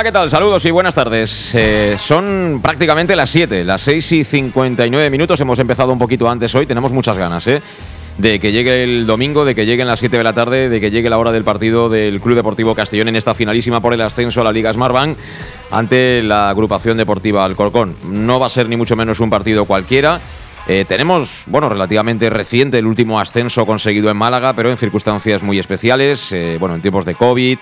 Hola, ¿qué tal? Saludos y buenas tardes. Eh, son prácticamente las 7, las 6 y 59 minutos. Hemos empezado un poquito antes hoy. Tenemos muchas ganas, ¿eh? De que llegue el domingo, de que lleguen las 7 de la tarde, de que llegue la hora del partido del Club Deportivo Castellón en esta finalísima por el ascenso a la Liga Smartbank ante la agrupación deportiva Alcorcón. No va a ser ni mucho menos un partido cualquiera. Eh, tenemos, bueno, relativamente reciente el último ascenso conseguido en Málaga, pero en circunstancias muy especiales, eh, bueno, en tiempos de COVID,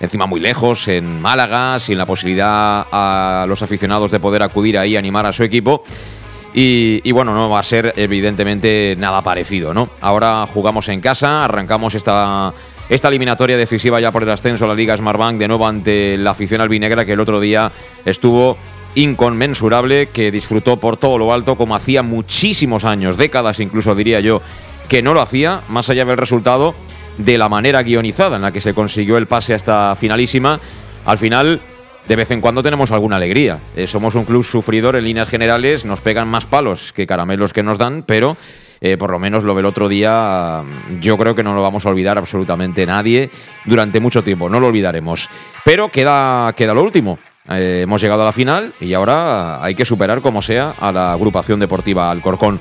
encima muy lejos, en Málaga, sin la posibilidad a los aficionados de poder acudir ahí a animar a su equipo. Y, bueno, no va a ser evidentemente nada parecido, ¿no? Ahora jugamos en casa, arrancamos esta, esta eliminatoria decisiva ya por el ascenso a la Liga Smartbank de nuevo ante la afición albinegra que el otro día estuvo inconmensurable, que disfrutó por todo lo alto como hacía muchísimos años, décadas incluso diría yo, que no lo hacía, más allá del resultado de la manera guionizada en la que se consiguió el pase a esta finalísima. Al final, de vez en cuando tenemos alguna alegría. Eh, somos un club sufridor en líneas generales, nos pegan más palos que caramelos que nos dan, pero eh, por lo menos lo del otro día, yo creo que no lo vamos a olvidar absolutamente nadie durante mucho tiempo, no lo olvidaremos. Pero queda, queda lo último. Eh, hemos llegado a la final y ahora hay que superar como sea a la agrupación deportiva Alcorcón.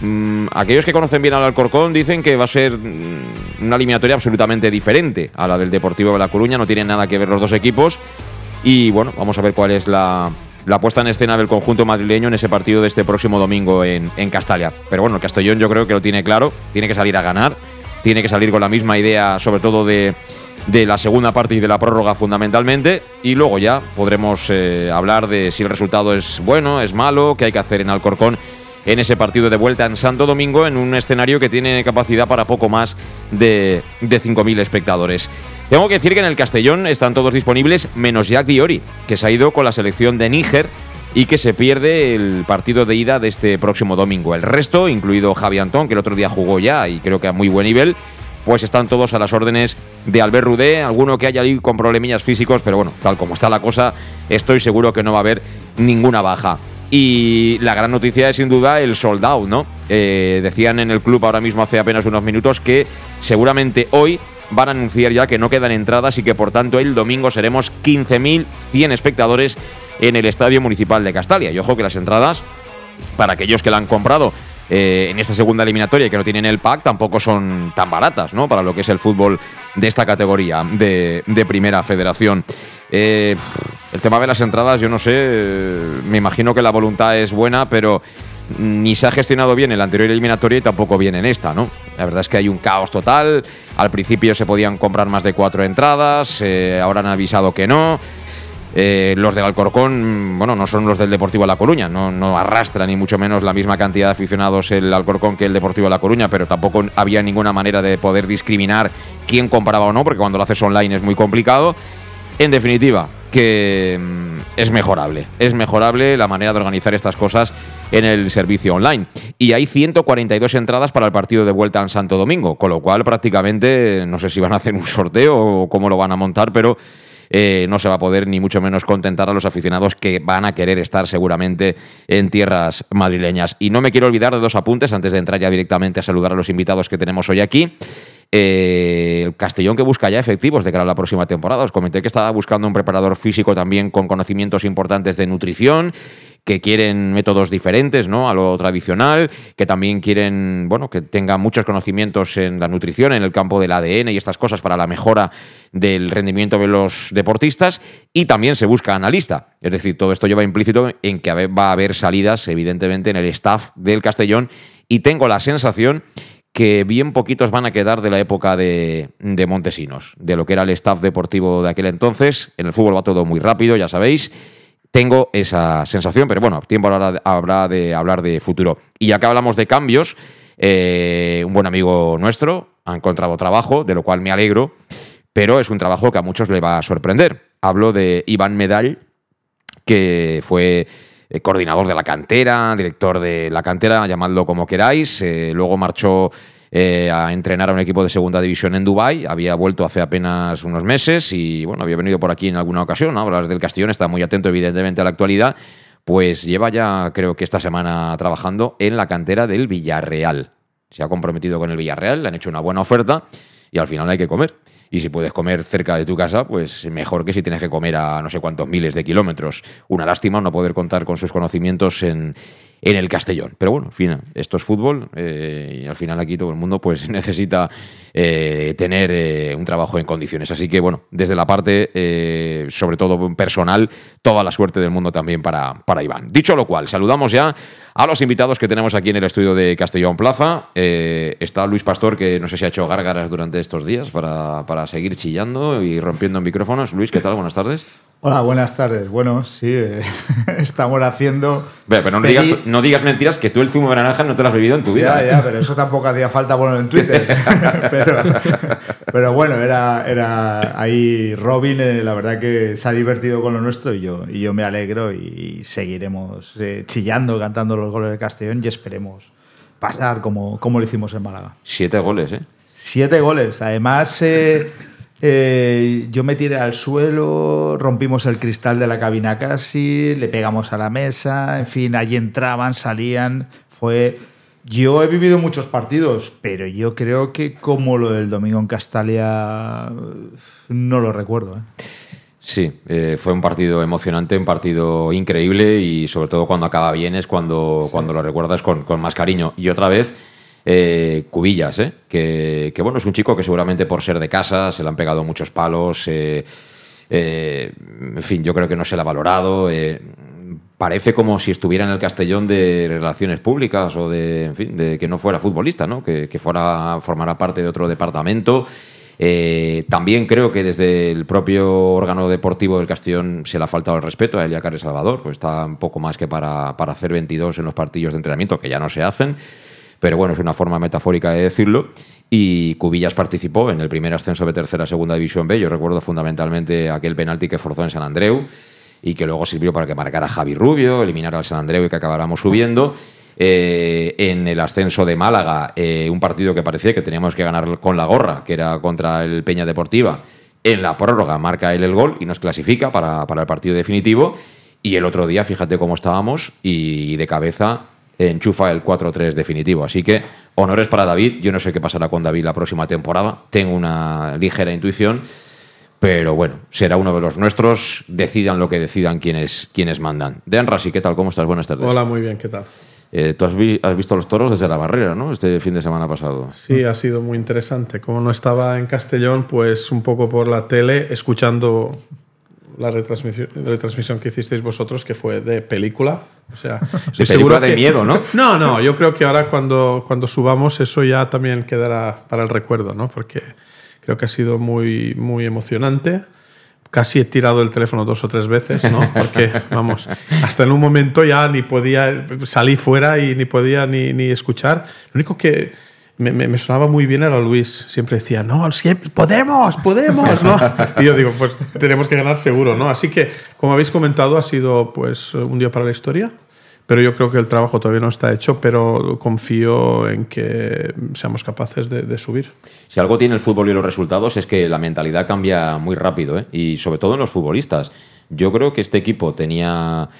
Mm, aquellos que conocen bien al Alcorcón dicen que va a ser mm, una eliminatoria absolutamente diferente a la del Deportivo de La Coruña, no tienen nada que ver los dos equipos. Y bueno, vamos a ver cuál es la, puesta en escena del conjunto madrileño en ese partido de este próximo domingo en, en Castalia. Pero bueno, el Castellón yo creo que lo tiene claro, tiene que salir a ganar, tiene que salir con la misma idea, sobre todo de, la segunda parte y de la prórroga fundamentalmente. Y luego ya podremos eh, hablar de si el resultado es bueno, es malo, qué hay que hacer en Alcorcón en ese partido de vuelta en Santo Domingo, en un escenario que tiene capacidad para poco más de, de 5.000 espectadores. Tengo que decir que en el Castellón están todos disponibles, menos Jack Diori, que se ha ido con la selección de Níger y que se pierde el partido de ida de este próximo domingo. El resto, incluido Javi Antón, que el otro día jugó ya y creo que a muy buen nivel, pues están todos a las órdenes de Albert Rudé, alguno que haya ahí con problemillas físicos, pero bueno, tal como está la cosa, estoy seguro que no va a haber ninguna baja. Y la gran noticia es sin duda el sold out, ¿no? Eh, decían en el club ahora mismo hace apenas unos minutos que seguramente hoy van a anunciar ya que no quedan entradas y que por tanto el domingo seremos 15.100 espectadores en el Estadio Municipal de Castalia. Y ojo que las entradas, para aquellos que la han comprado eh, en esta segunda eliminatoria que no tienen el pack, tampoco son tan baratas, ¿no? Para lo que es el fútbol de esta categoría de, de Primera Federación. Eh, el tema de las entradas, yo no sé, eh, me imagino que la voluntad es buena, pero ni se ha gestionado bien en la anterior eliminatoria y tampoco bien en esta, ¿no? La verdad es que hay un caos total. Al principio se podían comprar más de cuatro entradas, eh, ahora han avisado que no. Los del Alcorcón, bueno, no son los del Deportivo La Coruña, no, no arrastra ni mucho menos la misma cantidad de aficionados el Alcorcón que el Deportivo La Coruña, pero tampoco había ninguna manera de poder discriminar quién compraba o no, porque cuando lo haces online es muy complicado. En definitiva, que mm, es mejorable. Es mejorable la manera de organizar estas cosas en el servicio online. Y hay 142 entradas para el partido de vuelta en Santo Domingo, con lo cual prácticamente no sé si van a hacer un sorteo o cómo lo van a montar, pero eh, no se va a poder ni mucho menos contentar a los aficionados que van a querer estar seguramente en tierras madrileñas. Y no me quiero olvidar de dos apuntes antes de entrar ya directamente a saludar a los invitados que tenemos hoy aquí. Eh, el Castellón que busca ya efectivos de cara a la próxima temporada. Os comenté que estaba buscando un preparador físico también con conocimientos importantes de nutrición que quieren métodos diferentes ¿no? a lo tradicional, que también quieren bueno, que tenga muchos conocimientos en la nutrición, en el campo del ADN y estas cosas para la mejora del rendimiento de los deportistas, y también se busca analista. Es decir, todo esto lleva implícito en que va a haber salidas, evidentemente, en el staff del Castellón, y tengo la sensación que bien poquitos van a quedar de la época de, Montesinos, de lo que era el staff deportivo de aquel entonces. En el fútbol va todo muy rápido, ya sabéis. Tengo esa sensación, pero bueno, tiempo habrá de hablar de futuro. Y ya que hablamos de cambios, eh, un buen amigo nuestro ha encontrado trabajo, de lo cual me alegro, pero es un trabajo que a muchos le va a sorprender. Hablo de Iván Medall, que fue eh, coordinador de la cantera, director de la cantera, llamadlo como queráis. Eh, luego marchó eh, a entrenar a un equipo de segunda división en Dubái. Había vuelto hace apenas unos meses y bueno, había venido por aquí en alguna ocasión. ¿no? Hablar del Castellón, está muy atento evidentemente a la actualidad. Pues lleva ya, creo que esta semana trabajando en la cantera del Villarreal. Se ha comprometido con el Villarreal, le han hecho una buena oferta y al final hay que comer. Y si puedes comer cerca de tu casa, pues mejor que si tienes que comer a no sé cuántos miles de kilómetros. Una lástima no poder contar con sus conocimientos en, en el Castellón. Pero bueno, en fin, esto es fútbol eh, y al final aquí todo el mundo pues necesita eh, tener eh, un trabajo en condiciones. Así que bueno, desde la parte, sobre todo personal, toda la suerte del mundo también para, para Iván. Dicho lo cual, saludamos ya a los invitados que tenemos aquí en el estudio de Castellón Plaza. está Luis Pastor, que no sé si ha hecho gárgaras durante estos días para seguir chillando y rompiendo micrófonos. Luis, ¿qué tal? Buenas tardes. Hola, buenas tardes. Bueno, sí, eh, estamos haciendo. Pero, no, digas, no, digas, mentiras que tú el zumo de naranja no te lo has bebido en tu vida. Ya, ya, pero eso tampoco hacía falta ponerlo en Twitter. pero, bueno, era, era ahí Robin, eh, la verdad que se ha divertido con lo nuestro y yo, y yo me alegro y seguiremos eh, chillando, cantando los goles de Castellón y esperemos pasar como, como lo hicimos en Málaga. Siete goles, ¿eh? Siete goles. Además. Eh, yo me tiré al suelo, rompimos el cristal de la cabina casi, le pegamos a la mesa, en fin, allí entraban, salían, fue... Yo he vivido muchos partidos, pero yo creo que como lo del domingo en Castalia no lo recuerdo. ¿eh? Sí, eh, fue un partido emocionante, un partido increíble y sobre todo cuando acaba bien es cuando, cuando lo recuerdas con, con más cariño. Y otra vez eh, Cubillas, ¿eh? que, bueno, es un chico que seguramente por ser de casa se le han pegado muchos palos. Eh, en fin, yo creo que no se le ha valorado. parece como si estuviera en el Castellón de Relaciones Públicas o de, en fin, de que no fuera futbolista, ¿no? Que, fuera formara parte de otro departamento. también creo que desde el propio órgano deportivo del Castellón se le ha faltado el respeto a Elia Carles Salvador, pues está un poco más que para, para hacer 22 en los partidos de entrenamiento, que ya no se hacen pero bueno, es una forma metafórica de decirlo. Y Cubillas participó en el primer ascenso de tercera a segunda división B. Yo recuerdo fundamentalmente aquel penalti que forzó en San Andreu y que luego sirvió para que marcara Javi Rubio, eliminara al San Andreu y que acabáramos subiendo. Eh, en el ascenso de Málaga, eh, un partido que parecía que teníamos que ganar con la gorra, que era contra el Peña Deportiva. En la prórroga marca él el gol y nos clasifica para, para el partido definitivo. Y el otro día, fíjate cómo estábamos, y de cabeza enchufa el 4-3 definitivo. Así que honores para David. Yo no sé qué pasará con David la próxima temporada. Tengo una ligera intuición. Pero bueno, será uno de los nuestros. Decidan lo que decidan quienes, quienes mandan. Dean Rasi, ¿qué tal? ¿Cómo estás? Buenas tardes. Hola, muy bien, ¿qué tal? Eh, tú has, visto los toros desde la barrera, ¿no? Este fin de semana pasado. Sí, ha sido muy interesante. Como no estaba en Castellón, pues un poco por la tele, escuchando la retransmisión, la retransmisión que hicisteis vosotros, que fue de película. O sea, de seguro de miedo, ¿no? No, no, yo creo que ahora cuando, cuando subamos eso ya también quedará para el recuerdo, ¿no? Porque creo que ha sido muy, muy emocionante. Casi he tirado el teléfono dos o tres veces, ¿no? Porque, vamos, hasta en un momento ya ni podía salir fuera y ni podía ni, ni escuchar. Lo único que me, me, sonaba muy bien era Luis. Siempre decía, no, podemos, podemos, ¿no? Y yo digo, pues tenemos que ganar seguro, ¿no? Así que, como habéis comentado, ha sido pues un día para la historia. Pero yo creo que el trabajo todavía no está hecho, pero confío en que seamos capaces de, de subir. Si algo tiene el fútbol y los resultados es que la mentalidad cambia muy rápido, ¿eh? y sobre todo en los futbolistas. Yo creo que este equipo tenía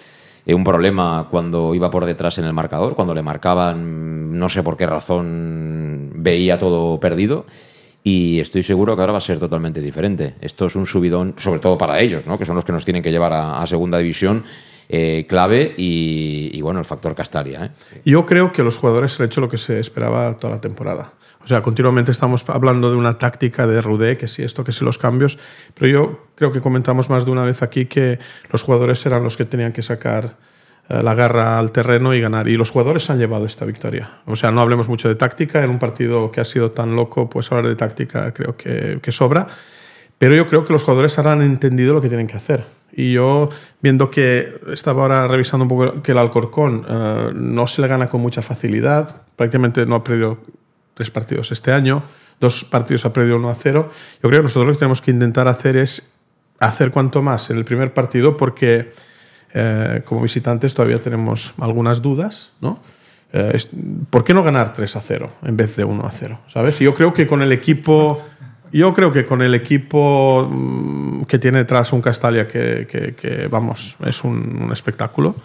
un problema cuando iba por detrás en el marcador, cuando le marcaban, no sé por qué razón, veía todo perdido. y estoy seguro que ahora va a ser totalmente diferente. Esto es un subidón, sobre todo para ellos, ¿no? que son los que nos tienen que llevar a, segunda división. Eh, clave y, y, bueno, el factor Castalia. ¿eh? Yo creo que los jugadores han hecho lo que se esperaba toda la temporada. O sea, continuamente estamos hablando de una táctica de Rudé, que si esto, que si los cambios, pero yo creo que comentamos más de una vez aquí que los jugadores eran los que tenían que sacar eh, la garra al terreno y ganar. Y los jugadores han llevado esta victoria. O sea, no hablemos mucho de táctica, en un partido que ha sido tan loco, pues hablar de táctica creo que, que sobra. Pero yo creo que los jugadores habrán entendido lo que tienen que hacer. Y yo, viendo que estaba ahora revisando un poco que el Alcorcón uh, no se le gana con mucha facilidad, prácticamente no ha perdido tres partidos este año, dos partidos ha perdido 1 a 0. Yo creo que nosotros lo que tenemos que intentar hacer es hacer cuanto más en el primer partido, porque eh, como visitantes todavía tenemos algunas dudas, ¿no? Eh, ¿Por qué no ganar 3 a 0 en vez de 1 a 0? ¿Sabes? Y yo creo que con el equipo yo creo que con el equipo mm, que tiene detrás un Castalia que, vamos, es un, espectáculo,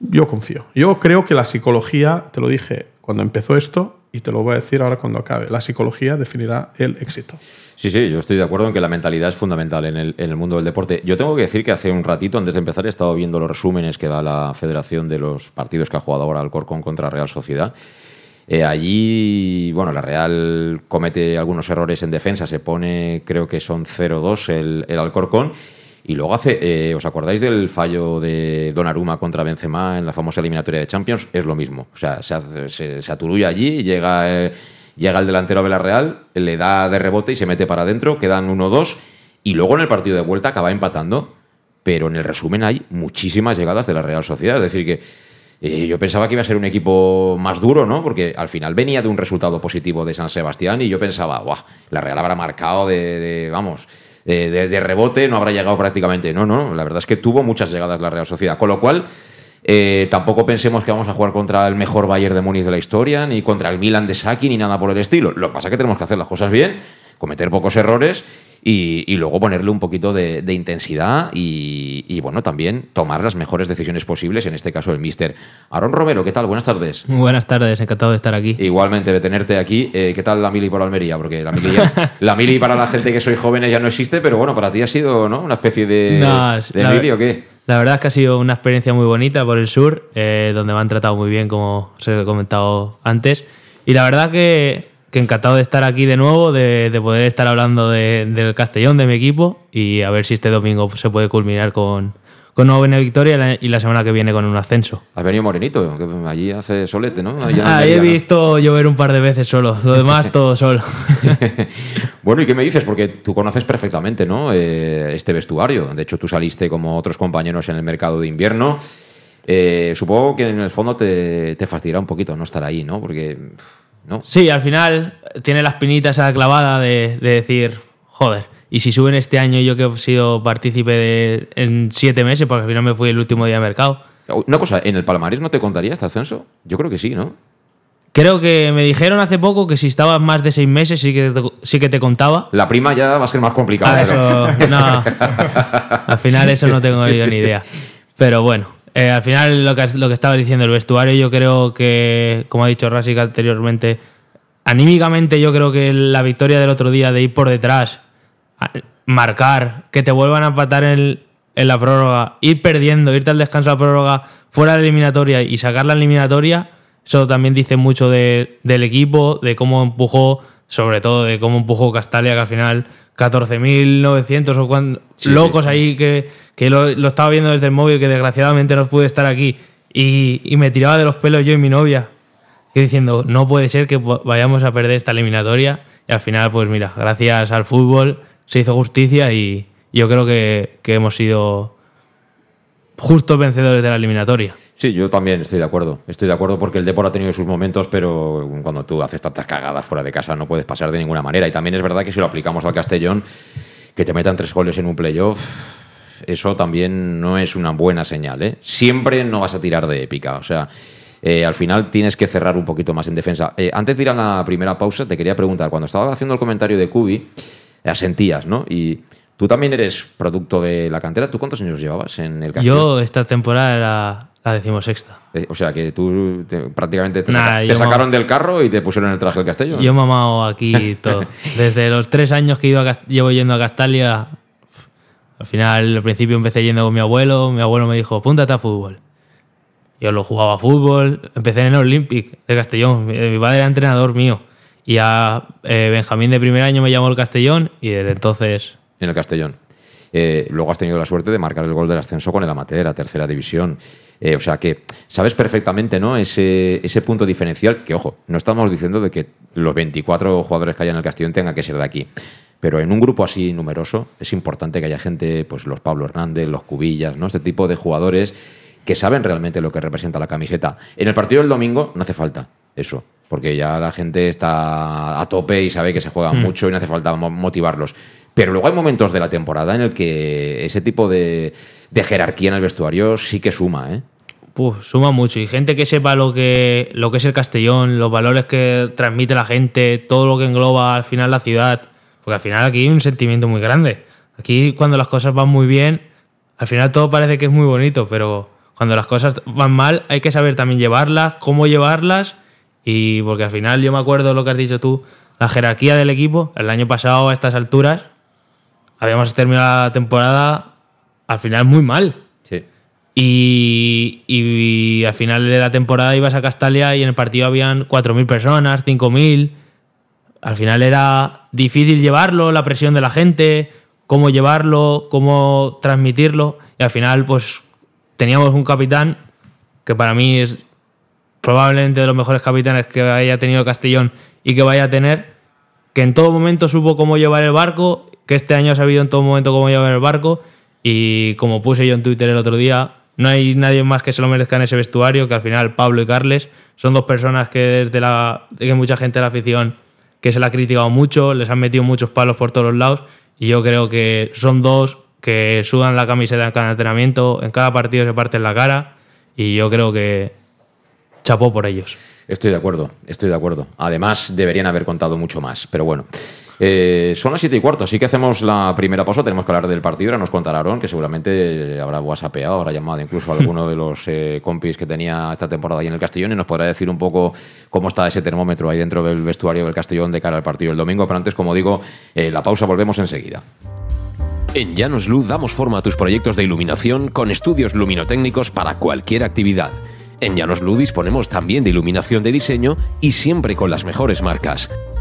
yo confío. Yo creo que la psicología, te lo dije cuando empezó esto y te lo voy a decir ahora cuando acabe, la psicología definirá el éxito. Sí, sí, yo estoy de acuerdo en que la mentalidad es fundamental en el, en el mundo del deporte. Yo tengo que decir que hace un ratito, antes de empezar, he estado viendo los resúmenes que da la federación de los partidos que ha jugado ahora Alcorcón contra Real Sociedad. Eh, allí, bueno, la Real comete algunos errores en defensa, se pone, creo que son 0-2 el, el, Alcorcón. Y luego hace, eh, ¿os acordáis del fallo de Donnarumma contra Benzema en la famosa eliminatoria de Champions? Es lo mismo. O sea, se, se, se aturulla allí, llega, eh, llega el delantero de la Real, le da de rebote y se mete para adentro, quedan 1-2. Y luego en el partido de vuelta acaba empatando. Pero en el resumen hay muchísimas llegadas de la Real Sociedad. Es decir, que eh, yo pensaba que iba a ser un equipo más duro, ¿no? Porque al final venía de un resultado positivo de San Sebastián y yo pensaba, ¡guau! La Real habrá marcado de vamos, de, rebote, no habrá llegado prácticamente. No, no, la verdad es que tuvo muchas llegadas la Real Sociedad. Con lo cual, eh, tampoco pensemos que vamos a jugar contra el mejor Bayern de Múnich de la historia, ni contra el Milan de Saki, ni nada por el estilo. Lo que pasa es que tenemos que hacer las cosas bien, cometer pocos errores y, y, luego ponerle un poquito de, de intensidad y, y, bueno, también tomar las mejores decisiones posibles, en este caso el mister. Aaron Romero, ¿qué tal? Buenas tardes. Muy buenas tardes, encantado de estar aquí. Igualmente, de tenerte aquí. Eh, ¿Qué tal la mili por Almería? Porque la mili, ya, la mili para la gente que soy jóvenes ya no existe, pero bueno, para ti ha sido ¿no? una especie de, no, de la, mili o qué? La verdad es que ha sido una experiencia muy bonita por el sur, eh, donde me han tratado muy bien, como os he comentado antes. Y la verdad que que encantado de estar aquí de nuevo, de, de poder estar hablando de, del Castellón, de mi equipo, y a ver si este domingo se puede culminar con, con una buena victoria y la semana que viene con un ascenso. Has venido morenito, que allí hace solete, ¿no? Allí ah, he visto llover un par de veces solo, lo demás todo sol. bueno, ¿y qué me dices? Porque tú conoces perfectamente ¿no? Eh, este vestuario. De hecho, tú saliste como otros compañeros en el mercado de invierno. Eh, supongo que en el fondo te, te fastidiará un poquito no estar ahí, ¿no? Porque ¿no? Sí, al final tiene la espinita esa clavada de, de, decir, joder, y si suben este año yo que he sido partícipe de, en siete meses, porque al final me fui el último día de mercado. Una cosa, ¿en el Palmares no te contaría este ascenso? Yo creo que sí, ¿no? Creo que me dijeron hace poco que si estabas más de seis meses sí que te, sí que te contaba. La prima ya va a ser más complicada. Ah, eso, no. al final eso no tengo ni idea. Pero bueno, eh, al final, lo que, estaba diciendo el vestuario, yo creo que, como ha dicho Rasic anteriormente, anímicamente yo creo que la victoria del otro día de ir por detrás, marcar, que te vuelvan a empatar en, la prórroga, ir perdiendo, irte al descanso a la prórroga, fuera de la eliminatoria y sacar la eliminatoria, eso también dice mucho de, del equipo, de cómo empujó, sobre todo de cómo empujó Castalia, que al final 14.900 o cuando, sí, locos sí. ahí que, que lo, lo, estaba viendo desde el móvil, que desgraciadamente no pude estar aquí. Y, y, me tiraba de los pelos yo y mi novia, que diciendo, no puede ser que vayamos a perder esta eliminatoria. Y al final, pues mira, gracias al fútbol se hizo justicia y yo creo que, que hemos sido justos vencedores de la eliminatoria. Sí, yo también estoy de acuerdo. Estoy de acuerdo porque el Depor ha tenido sus momentos, pero cuando tú haces tantas cagadas fuera de casa no puedes pasar de ninguna manera. Y también es verdad que si lo aplicamos al Castellón, que te metan tres goles en un playoff, eso también no es una buena señal. ¿eh? Siempre no vas a tirar de épica. O sea, eh, al final tienes que cerrar un poquito más en defensa. Eh, antes de ir a la primera pausa, te quería preguntar, cuando estaba haciendo el comentario de Cubi, asentías, ¿no? Y Tú también eres producto de la cantera. ¿Tú cuántos años llevabas en el Castellón? Yo esta temporada era la decimosexta. Eh, o sea, que tú te- prácticamente te, Nah, saca- te sacaron del carro y te pusieron el traje del Castellón. Yo he mamado aquí todo. Desde los tres años que he ido a llevo yendo a Castalia, al final, al principio empecé yendo con mi abuelo. Mi abuelo me dijo, apúntate a fútbol. Yo lo jugaba a fútbol. Empecé en el Olympic de Castellón. Mi padre era entrenador mío. Y a eh, Benjamín de primer año me llamó el Castellón y desde entonces en el Castellón. Eh, luego has tenido la suerte de marcar el gol del ascenso con el Amateur, a tercera división. Eh, o sea que sabes perfectamente ¿no? ese, ese punto diferencial que, ojo, no estamos diciendo de que los 24 jugadores que hay en el Castellón tengan que ser de aquí. Pero en un grupo así numeroso es importante que haya gente, pues los Pablo Hernández, los Cubillas, ¿no? este tipo de jugadores que saben realmente lo que representa la camiseta. En el partido del domingo no hace falta eso, porque ya la gente está a tope y sabe que se juega mucho y no hace falta mo- motivarlos. Pero luego hay momentos de la temporada en el que ese tipo de, jerarquía en el vestuario sí que suma, ¿eh? Puf, suma mucho. Y gente que sepa lo que, lo que es el Castellón, los valores que transmite la gente, todo lo que engloba al final la ciudad. Porque al final aquí hay un sentimiento muy grande. Aquí cuando las cosas van muy bien, al final todo parece que es muy bonito, pero cuando las cosas van mal hay que saber también llevarlas, cómo llevarlas. Y porque al final yo me acuerdo lo que has dicho tú, la jerarquía del equipo. El año pasado a estas alturas habíamos terminado la temporada al final muy mal. Sí. Y, y al final de la temporada ibas a Castalia y en el partido habían 4.000 personas, 5.000. Al final era difícil llevarlo, la presión de la gente, cómo llevarlo, cómo transmitirlo. Y al final, pues teníamos un capitán que para mí es probablemente de los mejores capitanes que haya tenido Castellón y que vaya a tener, que en todo momento supo cómo llevar el barco, que este año ha sabido en todo momento cómo llevar el barco y como puse yo en Twitter el otro día, no hay nadie más que se lo merezca en ese vestuario, que al final Pablo y Carles son dos personas que desde la que mucha gente de la afición que se la ha criticado mucho, les han metido muchos palos por todos los lados y yo creo que son dos que sudan la camiseta en cada entrenamiento, en cada partido se parten la cara y yo creo que chapó por ellos. Estoy de acuerdo, estoy de acuerdo. Además, deberían haber contado mucho más, pero bueno. Eh, son las 7 y cuarto, así que hacemos la primera pausa. Tenemos que hablar del partido. Ahora nos contará Aaron, que seguramente habrá whatsappeado, habrá llamado incluso a alguno de los eh, compis que tenía esta temporada ahí en el Castellón y nos podrá decir un poco cómo está ese termómetro ahí dentro del vestuario del Castellón de cara al partido del domingo. Pero antes, como digo, eh, la pausa, volvemos enseguida. En Llanos Luz damos forma a tus proyectos de iluminación con estudios luminotécnicos para cualquier actividad. En Llanos Luz disponemos también de iluminación de diseño y siempre con las mejores marcas.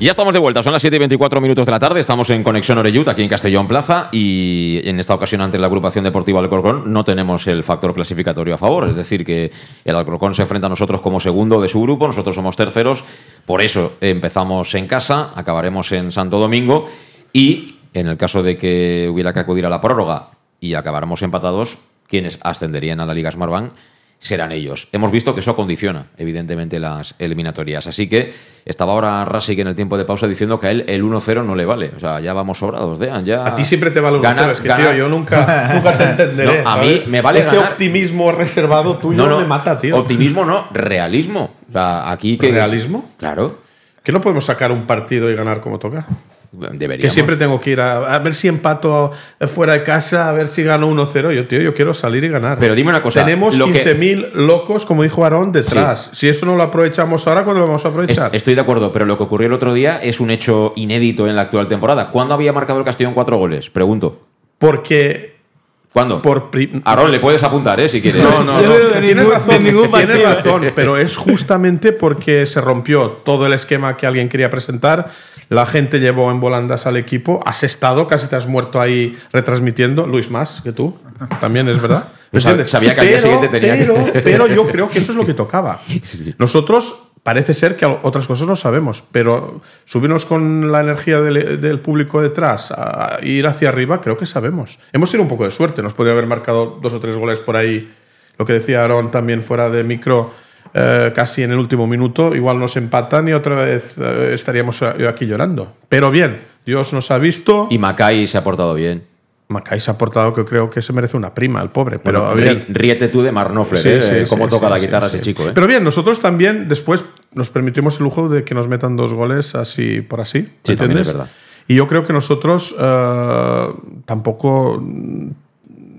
Y ya estamos de vuelta, son las 7 y 24 minutos de la tarde, estamos en Conexión Oreyut, aquí en Castellón Plaza, y en esta ocasión ante la agrupación deportiva Alcorcón no tenemos el factor clasificatorio a favor, es decir, que el Alcorcón se enfrenta a nosotros como segundo de su grupo, nosotros somos terceros, por eso empezamos en casa, acabaremos en Santo Domingo, y en el caso de que hubiera que acudir a la prórroga y acabáramos empatados, quienes ascenderían a la Liga Smartbank serán ellos. Hemos visto que eso condiciona, evidentemente, las eliminatorias. Así que estaba ahora Rasik en el tiempo de pausa diciendo que a él el 1-0 no le vale. O sea, ya vamos sobrados, Dean. Ya A ti siempre te vale un Ganar- 1-0. Es que, ganar- tío, yo nunca, nunca te entenderé. No, a mí me vale Ese ganar- optimismo reservado tuyo No, no, me mata, tío. Optimismo no, realismo. O sea, aquí que. ¿Realismo? Claro. ¿Que no podemos sacar un partido y ganar como toca? Deberíamos. Que siempre tengo que ir a, a ver si empato fuera de casa, a ver si gano 1-0. Yo, tío, yo quiero salir y ganar. Pero dime una cosa, Tenemos lo que- 15.000 locos, como dijo Aarón, detrás. Si eso no lo aprovechamos ahora, ¿cuándo lo vamos a aprovechar? Es- Estoy de acuerdo, pero lo que ocurrió el otro día es un hecho inédito en la actual temporada. ¿Cuándo había marcado el Castellón cuatro goles? Pregunto. Porque. ¿Cuándo? Por le puedes apuntar, ¿eh? Si quieres. No, no, no. Tienes razón, tienes razón, pero es justamente porque se rompió todo el esquema que alguien quería presentar. La gente llevó en volandas al equipo. Has estado, casi te has muerto ahí retransmitiendo. Luis, más que tú. También es verdad. Sabía que al día Pero- siguiente tenía que- pero, pero yo creo que eso es lo que tocaba. Nosotros parece ser que otras cosas no sabemos, pero subirnos con la energía del, del público detrás, a ir hacia arriba, creo que sabemos. Hemos tenido un poco de suerte, nos podría haber marcado dos o tres goles por ahí, lo que decía Aaron también fuera de micro, eh, casi en el último minuto, igual nos empatan y otra vez eh, estaríamos aquí llorando. Pero bien, Dios nos ha visto. Y Macay se ha portado bien. Macay se ha portado que creo que se merece una prima, el pobre. Pero Bueno, bien. rí- ríete tú de Marnofler, Sí, ¿eh? sí, cómo sí, toca la guitarra ese chico, ¿eh? Pero bien, nosotros también después nos permitimos el lujo de que nos metan dos goles así por así. ¿me Sí, también entiendes? es verdad. Y yo creo que nosotros eh, tampoco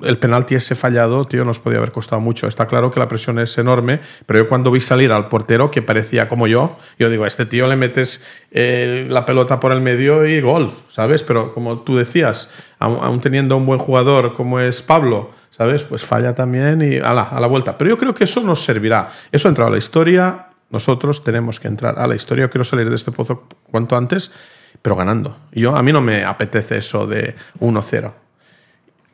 el penalti ese fallado, tío, nos podía haber costado mucho. Está claro que la presión es enorme, pero yo cuando vi salir al portero, que parecía como yo, yo digo, a este tío le metes eh, la pelota por el medio y gol, ¿sabes? Pero como tú decías, aun teniendo un buen jugador como es Pablo, ¿sabes? Pues falla también y a la, a la vuelta. Pero yo creo que eso nos servirá. Eso ha entrado a la historia, nosotros tenemos que entrar a la historia. Yo quiero salir de este pozo cuanto antes, pero ganando. Yo, a mí no me apetece eso de 1-0.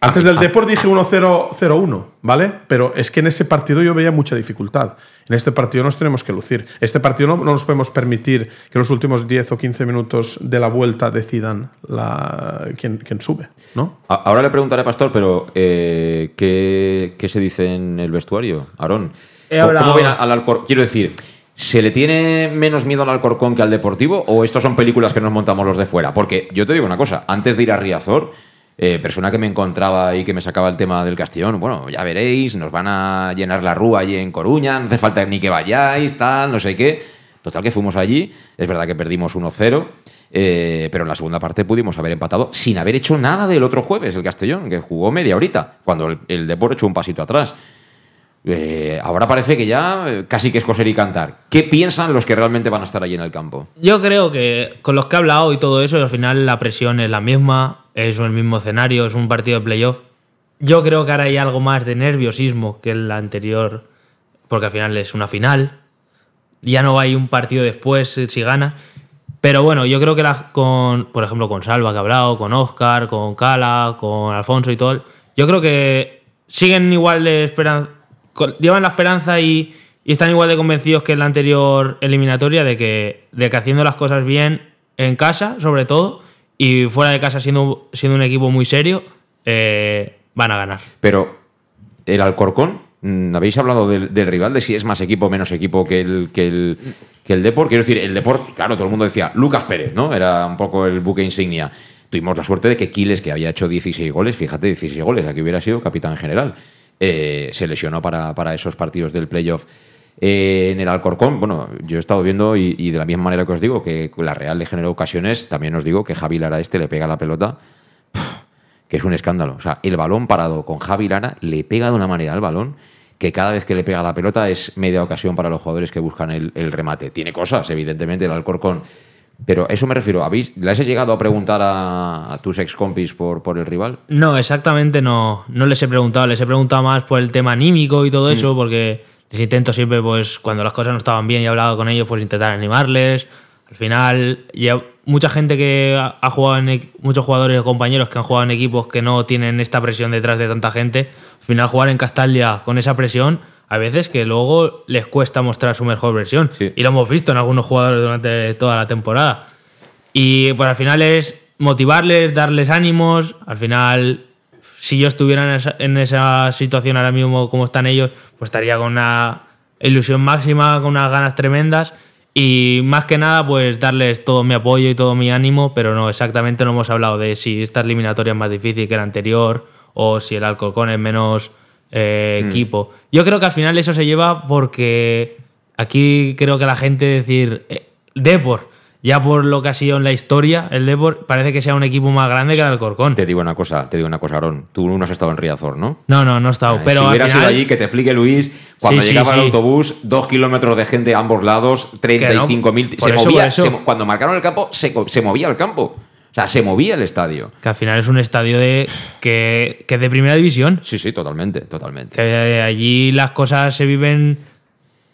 Antes del Deport dije 1-0-0-1, ¿vale? Pero es que en ese partido yo veía mucha dificultad. En este partido nos tenemos que lucir. Este partido no, no nos podemos permitir que los últimos 10 o 15 minutos de la vuelta decidan la, quién, quién sube, ¿no? Ahora le preguntaré a Pastor, pero eh, ¿qué, qué se dice en el vestuario, Aarón? ¿Cómo- hablado- ¿Cómo ven al Alcor- Quiero decir, ¿se le tiene menos miedo al Alcorcón que al Deportivo o estos son películas que nos montamos los de fuera? Porque yo te digo una cosa, antes de ir a Riazor, eh, persona que me encontraba y que me sacaba el tema del Castellón, bueno, ya veréis, nos van a llenar la rúa allí en Coruña, no hace falta ni que vayáis, tal, no sé qué. Total que fuimos allí, es verdad que perdimos 1-0. eh, pero en la segunda parte pudimos haber empatado sin haber hecho nada del otro jueves, el Castellón, que jugó media horita, cuando el, el Depor echó un pasito atrás. eh, ahora parece que ya eh, casi que es coser y cantar. ¿Qué piensan los que realmente van a estar allí en el campo? Yo creo que con los que he hablado y todo eso, al final la presión es la misma, es el mismo escenario, es un partido de playoff. Yo creo que ahora hay algo más de nerviosismo que el anterior, porque al final es una final. Ya no hay un partido después eh, si gana. Pero bueno, yo creo que la- con, por ejemplo, con Salva que ha hablado, con Oscar, con Cala, con Alfonso y todo, yo creo que siguen igual de esperanza, llevan la esperanza y, y están igual de convencidos que en la anterior eliminatoria de que, de que haciendo las cosas bien en casa, sobre todo, y fuera de casa siendo, siendo un equipo muy serio, eh, van a ganar. Pero el Alcorcón, mm, habéis hablado del, rival, de si es más equipo o menos equipo que el, que el, que el Depor. Quiero decir, el Depor, claro, todo el mundo decía Lucas Pérez, ¿no? Era un poco el buque insignia. Tuvimos la suerte de que Quiles, que había hecho 16 goles, fíjate, 16 goles, aquí hubiera sido capitán general, eh, se lesionó para, para esos partidos del playoff. Eh, en el Alcorcón, bueno, yo he estado viendo y, y de la misma manera que os digo que la Real le generó ocasiones, también os digo que Javi Lara este le pega la pelota que es un escándalo. O sea, el balón parado con Javi Lara le pega de una manera al balón que cada vez que le pega la pelota es media ocasión para los jugadores que buscan el, el remate. Tiene cosas, evidentemente, el Alcorcón. Pero eso me refiero. ¿Habéis, ¿Le has llegado a preguntar a, a tus ex compis por, por el rival? No, exactamente no, no les he preguntado, les he preguntado más por el tema anímico y todo eso, porque les intento siempre, pues cuando las cosas no estaban bien y he hablado con ellos, pues intentar animarles. Al final, ya mucha gente que ha jugado en muchos jugadores o compañeros que han jugado en equipos que no tienen esta presión detrás de tanta gente, al final jugar en Castalia con esa presión, a veces que luego les cuesta mostrar su mejor versión. Y lo hemos visto en algunos jugadores durante toda la temporada. Y pues al final es motivarles, darles ánimos. Al final, si yo estuviera en esa, en esa situación ahora mismo como están ellos, pues estaría con una ilusión máxima, con unas ganas tremendas. Y más que nada, pues darles todo mi apoyo y todo mi ánimo, pero no, exactamente no hemos hablado de si esta eliminatoria es más difícil que la anterior o si el Alcorcón es menos eh, Mm. equipo. Yo creo que al final eso se lleva porque aquí creo que la gente decir eh, Depor, ya por lo que ha sido en la historia, el Depor parece que sea un equipo más grande que el Alcorcón. Te digo una cosa, te digo una cosa, Aaron. Tú no has estado en Riazor, ¿no? No, no, no he estado. pero si hubieras final, ido allí, que te explique Luis, cuando Sí, sí, llegaba el sí. autobús, dos kilómetros de gente a ambos lados, 35.000. Por Se eso, movía, se cuando marcaron el campo, se, se movía el campo. O sea, se movía el estadio. que al final es un estadio de que, que es de primera división. Sí, sí, totalmente, totalmente. Que allí las cosas se viven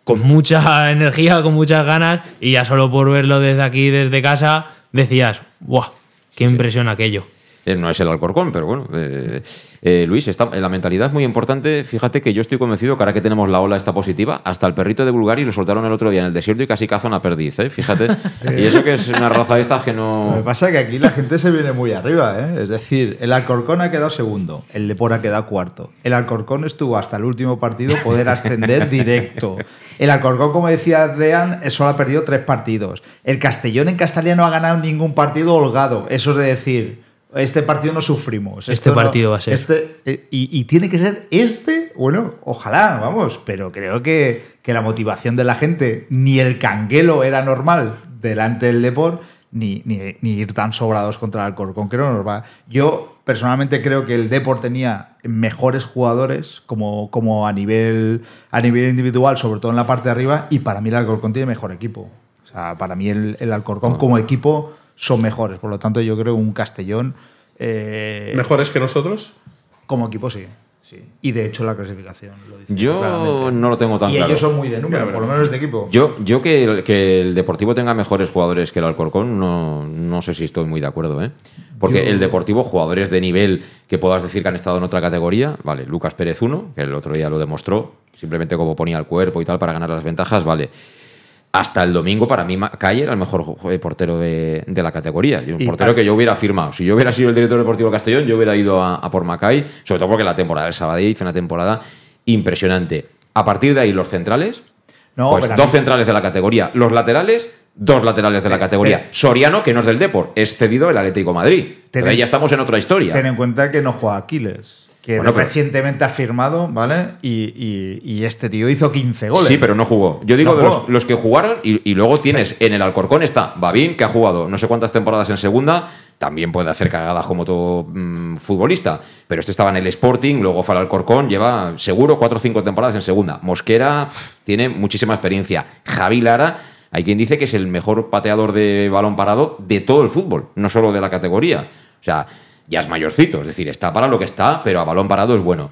con mucha energía, con muchas ganas, y ya solo por verlo desde aquí, desde casa, decías, ¡buah! ¡Qué impresión aquello! Eh, No es el Alcorcón, pero bueno. eh, eh, Luis, está, la mentalidad es muy importante. Fíjate que yo estoy convencido que ahora que tenemos la ola esta positiva, hasta el perrito de Bulgari lo soltaron el otro día en el desierto y casi caza una perdiz, ¿eh? Fíjate. Y eso que es una raza de estas que Lo que no... pasa es que aquí la gente se viene muy arriba, ¿eh? Es decir, el Alcorcón ha quedado segundo, el Depor ha quedado cuarto. El Alcorcón estuvo hasta el último partido poder ascender directo. El Alcorcón, como decía Dean, solo ha perdido tres partidos. El Castellón en Castalia no ha ganado ningún partido holgado. Eso es de decir, este partido no sufrimos. Este Esto no- partido va a ser. este, eh, y, y tiene que ser este, bueno, ojalá, vamos, pero creo que, que la motivación de la gente, ni el canguelo era normal delante del Depor, ni, ni, ni ir tan sobrados contra el Alcorcón, creo que nos va. Yo personalmente creo que el Depor tenía mejores jugadores como, como a, nivel, a nivel individual, sobre todo en la parte de arriba, y para mí el Alcorcón tiene mejor equipo. O sea, para mí el, el Alcorcón como equipo son mejores, por lo tanto yo creo un Castellón... eh, ¿Mejores que nosotros? como equipo sí. sí. Y de hecho la clasificación lo dice Yo claramente. no lo tengo tan Y claro. ellos son muy de número, por lo menos de equipo. Yo, yo que, el, que el Deportivo tenga mejores jugadores que el Alcorcón, no, no sé si estoy muy de acuerdo, ¿eh? Porque Yo- el Deportivo, jugadores de nivel que puedas decir que han estado en otra categoría, vale, Lucas Pérez uno, que el otro día lo demostró, simplemente como ponía el cuerpo y tal para ganar las ventajas, vale. Hasta el domingo, para mí, Calle era el mejor eh, portero de, de la categoría. Y un Y portero que yo hubiera firmado. Si yo hubiera sido el director deportivo de Castellón, yo hubiera ido a, a por Macay, sobre todo porque la temporada del Sabadell fue una temporada impresionante. A partir de ahí, los centrales, No, pues dos centrales de la categoría. Los laterales, dos laterales de la categoría. Soriano, que no es del Depor, es cedido el Atlético Madrid. Pero ahí ya estamos en otra historia. Ten en cuenta que no juega Aquiles, que Bueno, pero- recientemente ha firmado, ¿vale? Y, y- y este tío hizo 15 goles. Sí, pero no jugó. Yo digo No de los, que jugaron y, y luego tienes en el Alcorcón está Babín, que ha jugado no sé cuántas temporadas en segunda, también puede hacer cagadas como todo mm, futbolista, pero este estaba en el Sporting, luego fue al Alcorcón, lleva seguro cuatro o cinco temporadas en segunda. Mosquera tiene muchísima experiencia. Javi Lara, hay quien dice que es el mejor pateador de balón parado de todo el fútbol, no solo de la categoría. O sea, ya es mayorcito, es decir, está para lo que está, pero a balón parado es bueno.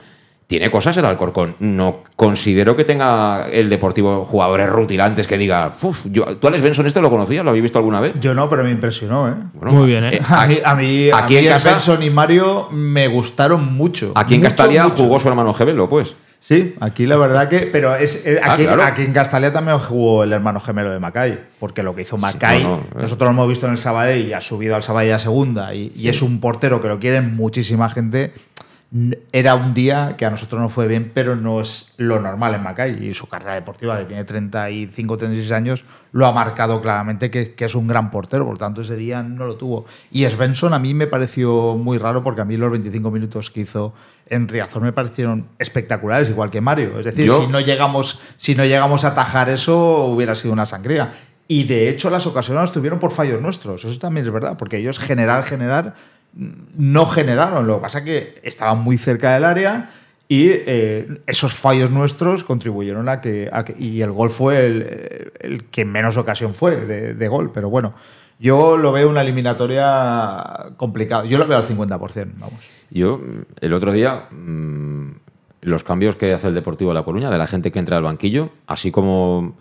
Tiene cosas el Alcorcón. No considero que tenga el Deportivo jugadores rutilantes que diga, "Uf, yo, ¿tú Alex Benson este lo conocías? ¿Lo habéis visto alguna vez? Yo no, pero me impresionó, ¿eh? Bueno, Muy bien, ¿eh? eh, A mí, a mí, a aquí mí en casa- Svensson y Mario me gustaron mucho. Aquí en Mucho, Castalia mucho. jugó su hermano gemelo, pues. Sí, aquí la verdad que. Pero es, eh, Ah, aquí, claro. aquí en Castalia también jugó el hermano gemelo de Macay. Porque lo que hizo Macay, no, no, eh. nosotros lo hemos visto en el Sabadell y ha subido al Sabadell a segunda. Y, y es un portero que lo quieren muchísima gente. Era un día que a nosotros no fue bien, pero no es lo normal en Macay. Y su carrera deportiva, que tiene 35, 36 años, lo ha marcado claramente que, que es un gran portero. Por tanto, ese día no lo tuvo. Y Svensson a mí me pareció muy raro porque a mí los 25 minutos que hizo en Riazor me parecieron espectaculares, igual que Mario. Es decir, Yo- si, no llegamos, si no llegamos a atajar eso, hubiera sido una sangría. Y de hecho, las ocasiones las tuvieron por fallos nuestros. Eso también es verdad, porque ellos generar, generar, no generaron. Lo que pasa es que estaban muy cerca del área y eh, esos fallos nuestros contribuyeron a que, a que- Y el gol fue el, el que menos ocasión fue de, de gol. Pero bueno, yo lo veo una eliminatoria complicada. Yo lo veo al 50%, vamos. Yo, el otro día, mm, los cambios que hace el Deportivo de La Coruña, de la gente que entra al banquillo, así como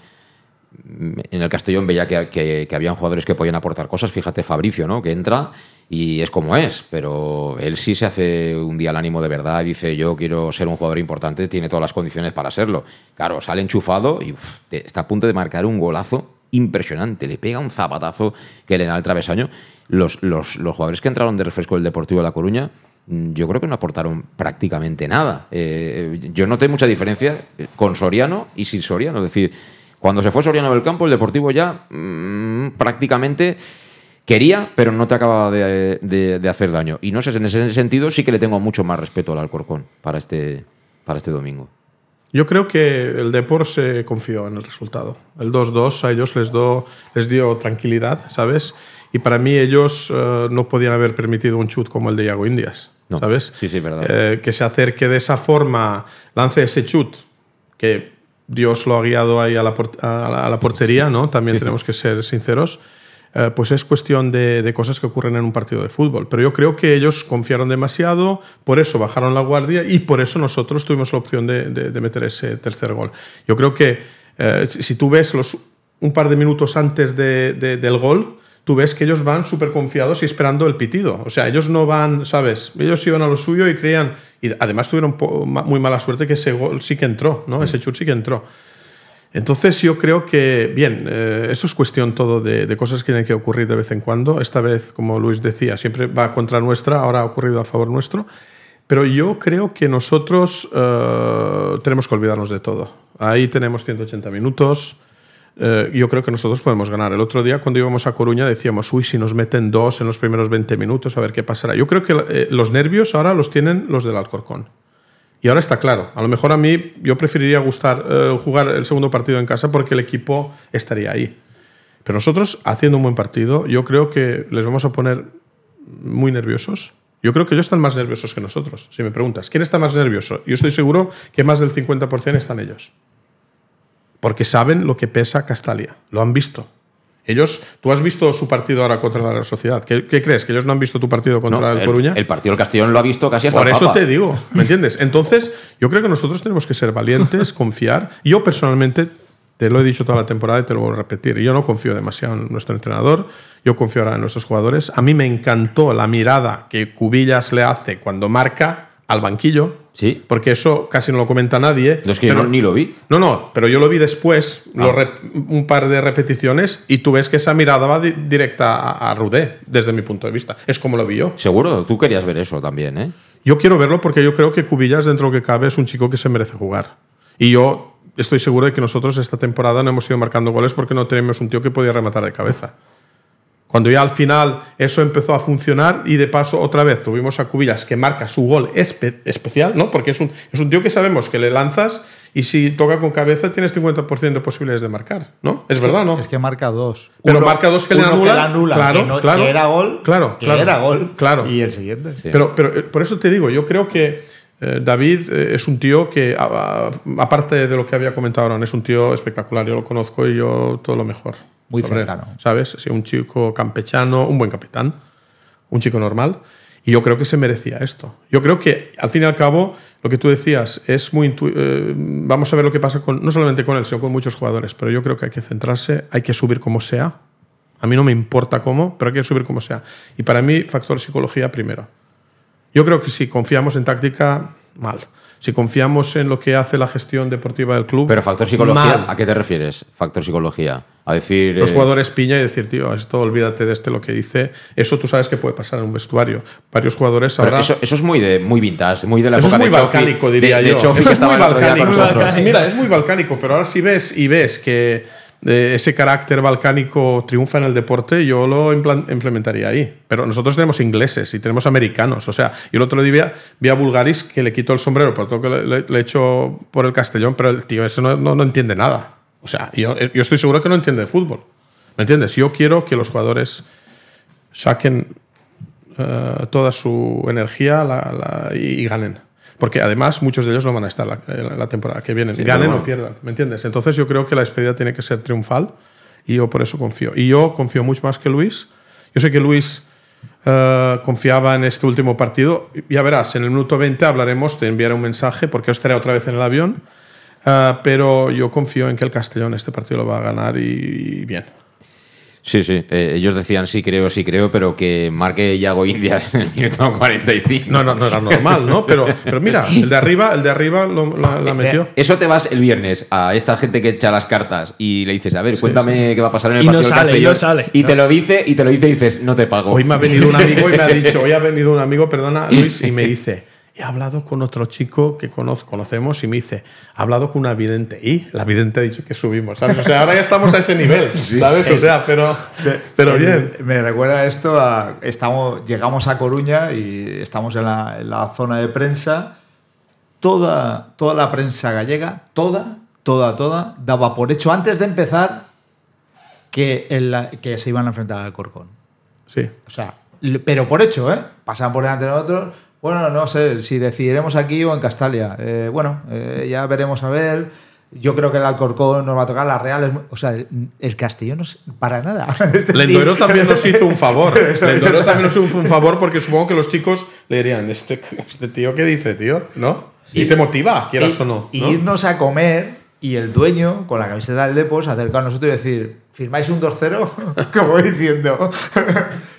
mm, en el Castellón veía que, que, habían jugadores que podían aportar cosas, fíjate Fabricio, ¿no? Que entra y es como es, pero él sí se hace un día al ánimo de verdad y dice yo quiero ser un jugador importante, tiene todas las condiciones para serlo. Claro, sale enchufado y está a punto de marcar un golazo impresionante, le pega un zapatazo que le da al travesaño. Los, los, los jugadores que entraron de refresco del Deportivo de La Coruña, yo creo que no aportaron prácticamente nada. Eh, yo noté mucha diferencia eh, con Soriano y sin Soriano, es decir, cuando se fue Soriano del campo, el Deportivo ya mm, prácticamente quería, pero no te acababa de, de- de hacer daño. Y no sé, en ese sentido sí que le tengo mucho más respeto al Alcorcón para este, para este domingo. Yo creo que el Depor se confió en el resultado. El 2-2 a ellos les, do- les dio tranquilidad, ¿sabes? Y para mí ellos eh, no podían haber permitido un chut como el de Iago Indias, No. ¿sabes? Sí, sí, verdad. Eh, que se acerque de esa forma, lance ese chut, que Dios lo ha guiado ahí a la, por- a la- a la portería, ¿no? También tenemos que ser sinceros. Eh, pues es cuestión de, de cosas que ocurren en un partido de fútbol. Pero yo creo que ellos confiaron demasiado, por eso bajaron la guardia y por eso nosotros tuvimos la opción de, de- de meter ese tercer gol. Yo creo que eh, si tú ves los, un par de minutos antes de- de- del gol, tú ves que ellos van súper confiados y esperando el pitido. O sea, ellos no van, ¿sabes? Ellos iban a lo suyo y creían. Y además tuvieron muy mala suerte que ese gol sí que entró, ¿no? Ese chut sí que entró. Entonces yo creo que, bien, eh, eso es cuestión todo de, de cosas que tienen que ocurrir de vez en cuando. Esta vez, como Luis decía, siempre va contra nuestra, ahora ha ocurrido a favor nuestro. Pero yo creo que nosotros eh, tenemos que olvidarnos de todo. Ahí tenemos 180 minutos. Eh, yo creo que nosotros podemos ganar. El otro día, cuando íbamos a Coruña, decíamos, uy, si nos meten dos en los primeros 20 minutos, a ver qué pasará. Yo creo que eh, los nervios ahora los tienen los del Alcorcón. Y ahora está claro. A lo mejor a mí yo preferiría gustar, eh, jugar el segundo partido en casa porque el equipo estaría ahí. Pero nosotros, haciendo un buen partido, yo creo que les vamos a poner muy nerviosos. Yo creo que ellos están más nerviosos que nosotros. Si me preguntas, ¿quién está más nervioso? Yo estoy seguro que más del 50% están ellos. Porque saben lo que pesa Castalia. Lo han visto. Ellos, tú has visto su partido ahora contra la Sociedad. ¿Qué, qué crees? ¿Que ellos no han visto tu partido contra No, el el, Coruña? el partido del Castellón lo ha visto casi hasta Por el eso Papa. te digo, ¿me entiendes? Entonces, yo creo que nosotros tenemos que ser valientes, confiar. Yo personalmente, te lo he dicho toda la temporada y te lo voy a repetir, yo no confío demasiado en nuestro entrenador, yo confío ahora en nuestros jugadores. A mí me encantó la mirada que Cubillas le hace cuando marca al banquillo. Sí. Porque eso casi no lo comenta nadie. No, es que yo pero- no- ni lo vi. No, no, pero yo lo vi después, lo Ah. rep- un par de repeticiones, y tú ves que esa mirada va di- directa a, a Rudé, desde mi punto de vista. Es como lo vi yo. Seguro, tú querías ver eso también, ¿eh? Yo quiero verlo porque yo creo que Cubillas, dentro de lo que cabe, es un chico que se merece jugar. Y yo estoy seguro de que nosotros esta temporada no hemos ido marcando goles porque no tenemos un tío que podía rematar de cabeza. Cuando ya al final eso empezó a funcionar y de paso otra vez tuvimos a Cubillas que marca su gol espe- especial, ¿no? Porque es un, es un tío que sabemos que le lanzas y si toca con cabeza tienes 50% de posibilidades de marcar, ¿no? Es verdad, ¿no? Es que marca dos. Pero Uno- marca dos que le anulan, claro, que no- claro. que era gol, Claro, que claro. era gol. Claro. Y el siguiente. Pero, pero eh, por eso te digo, yo creo que eh, David eh, es un tío que, a- a- aparte de lo que había comentado ahora, es un tío espectacular. Yo lo conozco y yo todo lo mejor. Muy cercano. ¿Sabes? Sí, un chico campechano, un buen capitán, un chico normal. Y yo creo que se merecía esto. Yo creo que, al fin y al cabo, lo que tú decías es muy. eh, vamos a ver lo que pasa con, no solamente con él, sino con muchos jugadores. Pero yo creo que hay que centrarse, hay que subir como sea. A mí no me importa cómo, pero hay que subir como sea. Y para mí, factor psicología primero. Yo creo que si confiamos en táctica, mal. Si confiamos en lo que hace la gestión deportiva del club. Pero factor psicología, mal. ¿a qué te refieres? Factor psicología. A decir. Los eh, jugadores piña y decir, tío, esto olvídate de este lo que dice. Eso tú sabes que puede pasar en un vestuario. Varios jugadores ahora. eso, eso es muy de muy vintage, muy de la Eso es época muy de Chofi, balcánico, de- diría de, yo. Chofi Eso es muy balcánico. Mira, es muy balcánico, pero ahora si ves y ves que eh, ese carácter balcánico triunfa en el deporte, yo lo implementaría ahí. Pero nosotros tenemos ingleses y tenemos americanos. O sea, yo el otro día vi a Bulgaris que le quitó el sombrero por todo que le, le echó por el Castellón, pero el tío ese no, no- entiende nada. O sea, yo, yo estoy seguro que no entiende de fútbol. ¿Me entiendes? Yo quiero que los jugadores saquen eh, toda su energía y, y ganen. Porque además muchos de ellos no van a estar la, la- la temporada que viene. Sí, ganen o pierdan, ¿me entiendes? Entonces yo creo que la despedida tiene que ser triunfal y yo por eso confío. Y yo confío mucho más que Luis. Yo sé que Luis eh, confiaba en este último partido. Ya verás, en el minuto 20 hablaremos, te enviaré un mensaje porque yo estaré otra vez en el avión. Eh, pero yo confío en que el Castellón este partido lo va a ganar y, y bien. Sí, sí. eh, ellos decían sí creo, sí creo, pero que marque Yago Indias en el minuto 45. No, no, no era normal, ¿no? Pero, pero mira, el de arriba, el de arriba lo- la, la metió. Eso te vas el viernes a esta gente que echa las cartas y le dices, a ver, cuéntame qué va a pasar en el Y no partido del sale, y no sale. Y te lo dice, y te lo dice y dices, no te pago. Hoy me ha venido un amigo y me ha dicho, hoy ha venido un amigo, perdona, Luis, y me dice, he hablado con otro chico que conocemos y me dice, he hablado con una vidente. Y la vidente ha dicho que subimos, ¿sabes? O sea, ahora ya estamos a ese nivel, ¿sabes? O sea, pero, pero bien. Me recuerda esto a. Estamos, llegamos a Coruña y estamos en la, en la zona de prensa. Toda, toda la prensa gallega, toda, toda, toda, daba por hecho antes de empezar que, en la- que se iban a enfrentar al Corcón. Sí. O sea, pero por hecho, ¿eh? Pasan por delante de nosotros. Bueno, no sé si decidiremos aquí o en Castalia. Eh, bueno, eh, ya veremos a ver. Yo creo que el Alcorcón nos va a tocar, la Real es, O sea, el, el Castellón no es para nada. Lendoiro también nos hizo un favor. Lendoiro también nos hizo un favor porque supongo que los chicos le dirían, este, este tío, ¿qué dice, tío? ¿No? Y te motiva, quieras y, o no. y ¿no? irnos a comer y el dueño, con la camiseta del Depos, se acerca a nosotros y decir, ¿firmáis un 2-0? Como diciendo,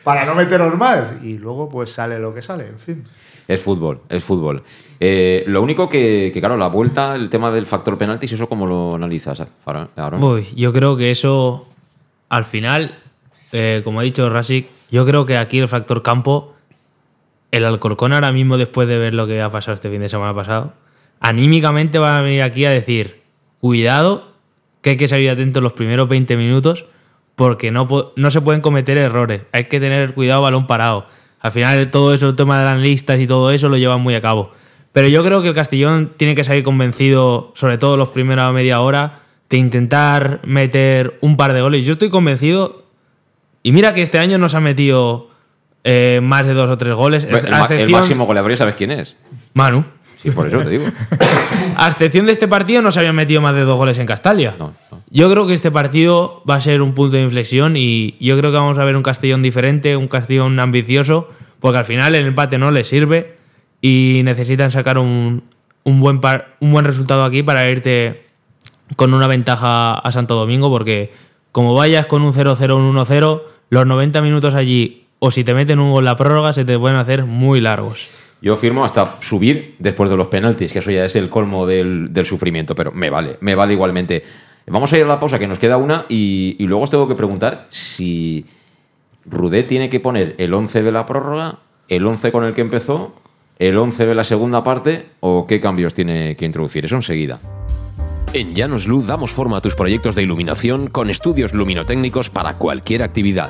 para no meteros más. Y luego pues sale lo que sale, en fin. Es fútbol, es fútbol. Eh, lo único que, claro, la vuelta, el tema del factor penaltis, ¿eso cómo lo analizas, Aaron? Aaron? Uy, yo creo que eso, al final, eh, como ha dicho Rasik, yo creo que aquí el factor campo, el Alcorcón ahora mismo, después de ver lo que ha pasado este fin de semana pasado, anímicamente van a venir aquí a decir, cuidado, que hay que salir atentos los primeros 20 minutos, porque no, no se pueden cometer errores, hay que tener cuidado balón parado. Al final todo eso, el tema de las listas y todo eso lo llevan muy a cabo. Pero yo creo que el Castellón tiene que salir convencido, sobre todo los primeros media hora, de intentar meter un par de goles. Yo estoy convencido, y mira que este año nos ha metido eh, más de dos o tres goles. el, el máximo goleador, ¿sabes quién es? Manu. Sí, por eso te digo. A excepción de este partido, no se habían metido más de dos goles en Castalia. Yo creo que este partido va a ser un punto de inflexión y yo creo que vamos a ver un Castellón diferente, un Castellón ambicioso, porque al final el empate no les sirve y necesitan sacar un, un buen, par- un buen resultado aquí para irte con una ventaja a Santo Domingo, porque como vayas con un 0-0, un 1-0, los 90 minutos allí, o si te meten un gol en la prórroga, se te pueden hacer muy largos. Yo firmo hasta subir después de los penaltis, que eso ya es el colmo del, del sufrimiento, pero me vale, me vale igualmente. Vamos a ir a la pausa, que nos queda una, y, y luego os tengo que preguntar si Rudé tiene que poner el 11 de la prórroga, el 11 con el que empezó, el 11 de la segunda parte, o qué cambios tiene que introducir. Eso enseguida. En Llanos Luz damos forma a tus proyectos de iluminación con estudios luminotécnicos para cualquier actividad.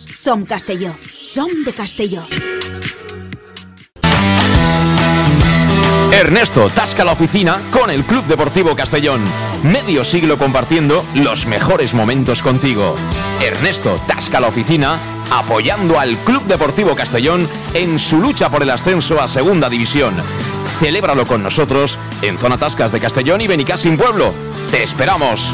Som Castelló. Som de Castelló. Ernesto tasca la oficina con el Club Deportivo Castellón. Medio siglo compartiendo los mejores momentos contigo. Ernesto tasca la oficina apoyando al Club Deportivo Castellón en su lucha por el ascenso a Segunda División. Celébralo con nosotros en Zona Tascas de Castellón y Benicassim Pueblo. ¡Te esperamos!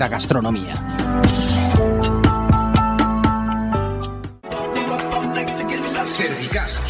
gastronomía.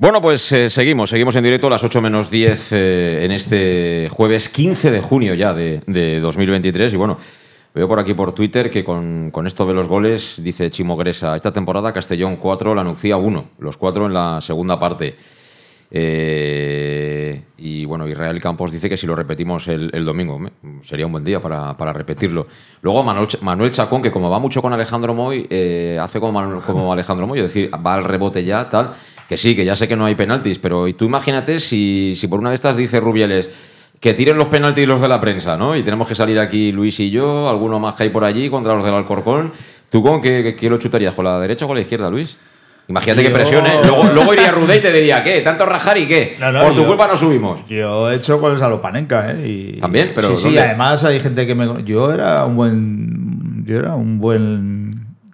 Bueno, pues eh, seguimos, seguimos en directo a las 8 menos 10 eh, en este jueves 15 de junio ya de, de 2023. Y bueno, veo por aquí por Twitter que con, con esto de los goles, dice Chimo Gresa, esta temporada Castellón 4, la Nucía 1, los cuatro en la segunda parte. Eh, y bueno, Israel Campos dice que si lo repetimos el, domingo, sería un buen día para, para repetirlo. Luego Manuel, Manuel Chacón, que como va mucho con Alejandro Moy, eh, hace como, como Alejandro Moy, es decir, va al rebote ya, tal. Que sí, que ya sé que no hay penaltis, pero y tú imagínate si, si por una de estas dice Rubieles que tiren los penaltis los de la prensa, ¿no? Y tenemos que salir aquí Luis y yo, alguno más que hay por allí contra los del Alcorcón. ¿Tú con qué, qué- qué lo chutarías? ¿Con la derecha o con la izquierda, Luis? Imagínate que Yo- presione. Luego, luego iría Rudé y te diría, ¿qué? ¿Tanto rajar y qué? No, no, por tu yo- culpa no subimos. Yo he hecho goles a lo Panenka, ¿eh? Y- También, pero Sí, sí, además hay gente que me. Yo era un buen. Yo era un buen.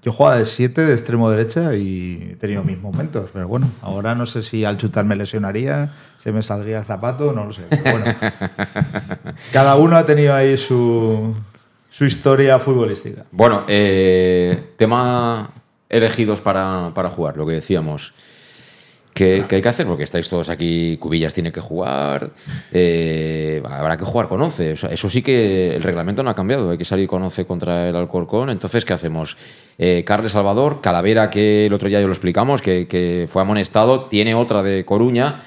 Yo jugaba de 7 de extremo derecha y he tenido mis momentos. Pero bueno, ahora no sé si al chutar me lesionaría, se me saldría el zapato, no lo sé. Pero bueno, cada uno ha tenido ahí su, su historia futbolística. Bueno, eh, tema elegidos para, para jugar, lo que decíamos. ¿Qué, hay que hacer? Porque estáis todos aquí, Cubillas tiene que jugar, eh, habrá que jugar con 11. Eso, sí que el reglamento no ha cambiado, hay que salir con 11 contra el Alcorcón. Entonces, ¿qué hacemos? Eh, Carles Salvador, Calavera, que el otro día ya lo explicamos, que, que fue amonestado, tiene otra de Coruña.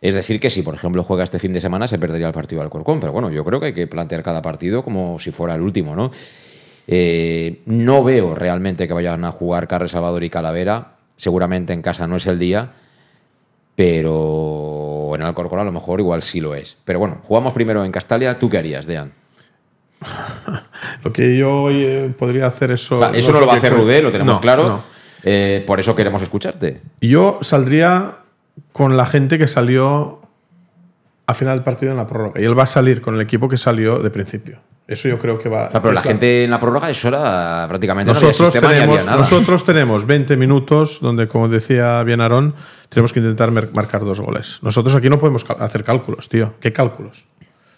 Es decir, que si, por ejemplo, juega este fin de semana, se perdería el partido del Alcorcón. Pero bueno, yo creo que hay que plantear cada partido como si fuera el último, ¿no? Eh, no veo realmente que vayan a jugar Carles Salvador y Calavera. Seguramente en casa no es el día, pero en Alcorcón a lo mejor igual sí lo es. Pero bueno, jugamos primero en Castalia. ¿Tú qué harías, Dean? Lo que yo eh, podría hacer eso. eso no, lo va a hacer Rudé, lo tenemos No, claro. no. Eh, por eso queremos escucharte. Yo saldría con la gente que salió a final del partido en la prórroga. Y él va a salir con el equipo que salió de principio. Eso yo creo que va. Pero la es gente en la prórroga, eso era prácticamente no había Nosotros sistema ni tenemos, había nada. nosotros tenemos 20 minutos donde, como decía bien Aarón, tenemos que intentar marcar dos goles. Nosotros aquí no podemos hacer cálculos, tío. ¿Qué cálculos?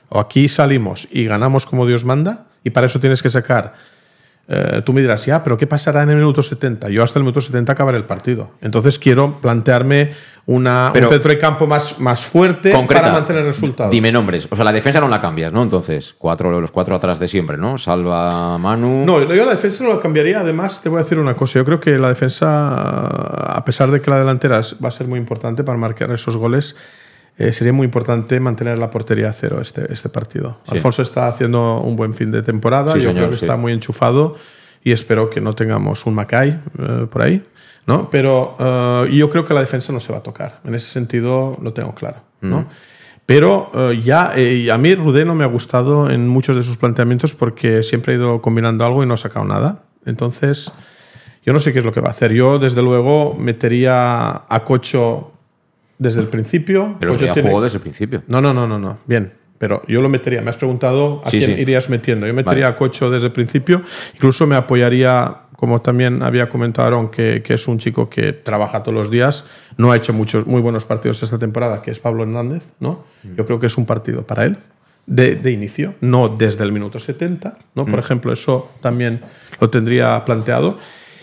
O aquí salimos y ganamos como Dios manda y para eso tienes que sacar. eh, tú me dirás, ya, pero ¿qué pasará en el minuto 70? Yo hasta el minuto 70 acabaré el partido. Entonces quiero plantearme una, Pero- un centro de campo más, más fuerte Concreta, para mantener el resultado. Dime nombres. O sea, la defensa no la cambias, ¿no? Entonces, cuatro, los cuatro atrás de siempre, ¿no? Salva Manu. No, yo la defensa no la cambiaría. Además, te voy a decir una cosa. Yo creo que la defensa, a pesar de que la delantera va a ser muy importante para marcar esos goles, eh, sería muy importante mantener la portería a cero este, este partido. Sí. Alfonso está haciendo un buen fin de temporada. Sí, yo señor, creo que sí. está muy enchufado y espero que no tengamos un Macay eh, por ahí. ¿No? Pero eh, yo creo que la defensa no se va a tocar. En ese sentido lo tengo claro. ¿no? Mm. Pero eh, ya, eh, a mí Rudé no me ha gustado en muchos de sus planteamientos porque siempre ha ido combinando algo y no ha sacado nada. Entonces, yo no sé qué es lo que va a hacer. Yo, desde luego, metería a Cocho desde el principio. Pero Cocho tiene- desde el principio. No, no, no, no, no. Bien. Pero yo lo metería. Me has preguntado a Sí, quién sí. irías metiendo. Yo metería Vale. a Cocho desde el principio. Incluso me apoyaría, como también había comentado Aaron, que, que es un chico que trabaja todos los días. No ha hecho muchos muy buenos partidos esta temporada, que es Pablo Hernández. ¿no? Mm. Yo creo que es un partido para él. De, de inicio, no desde el minuto 70. ¿no? Por Mm. ejemplo, eso también lo tendría planteado.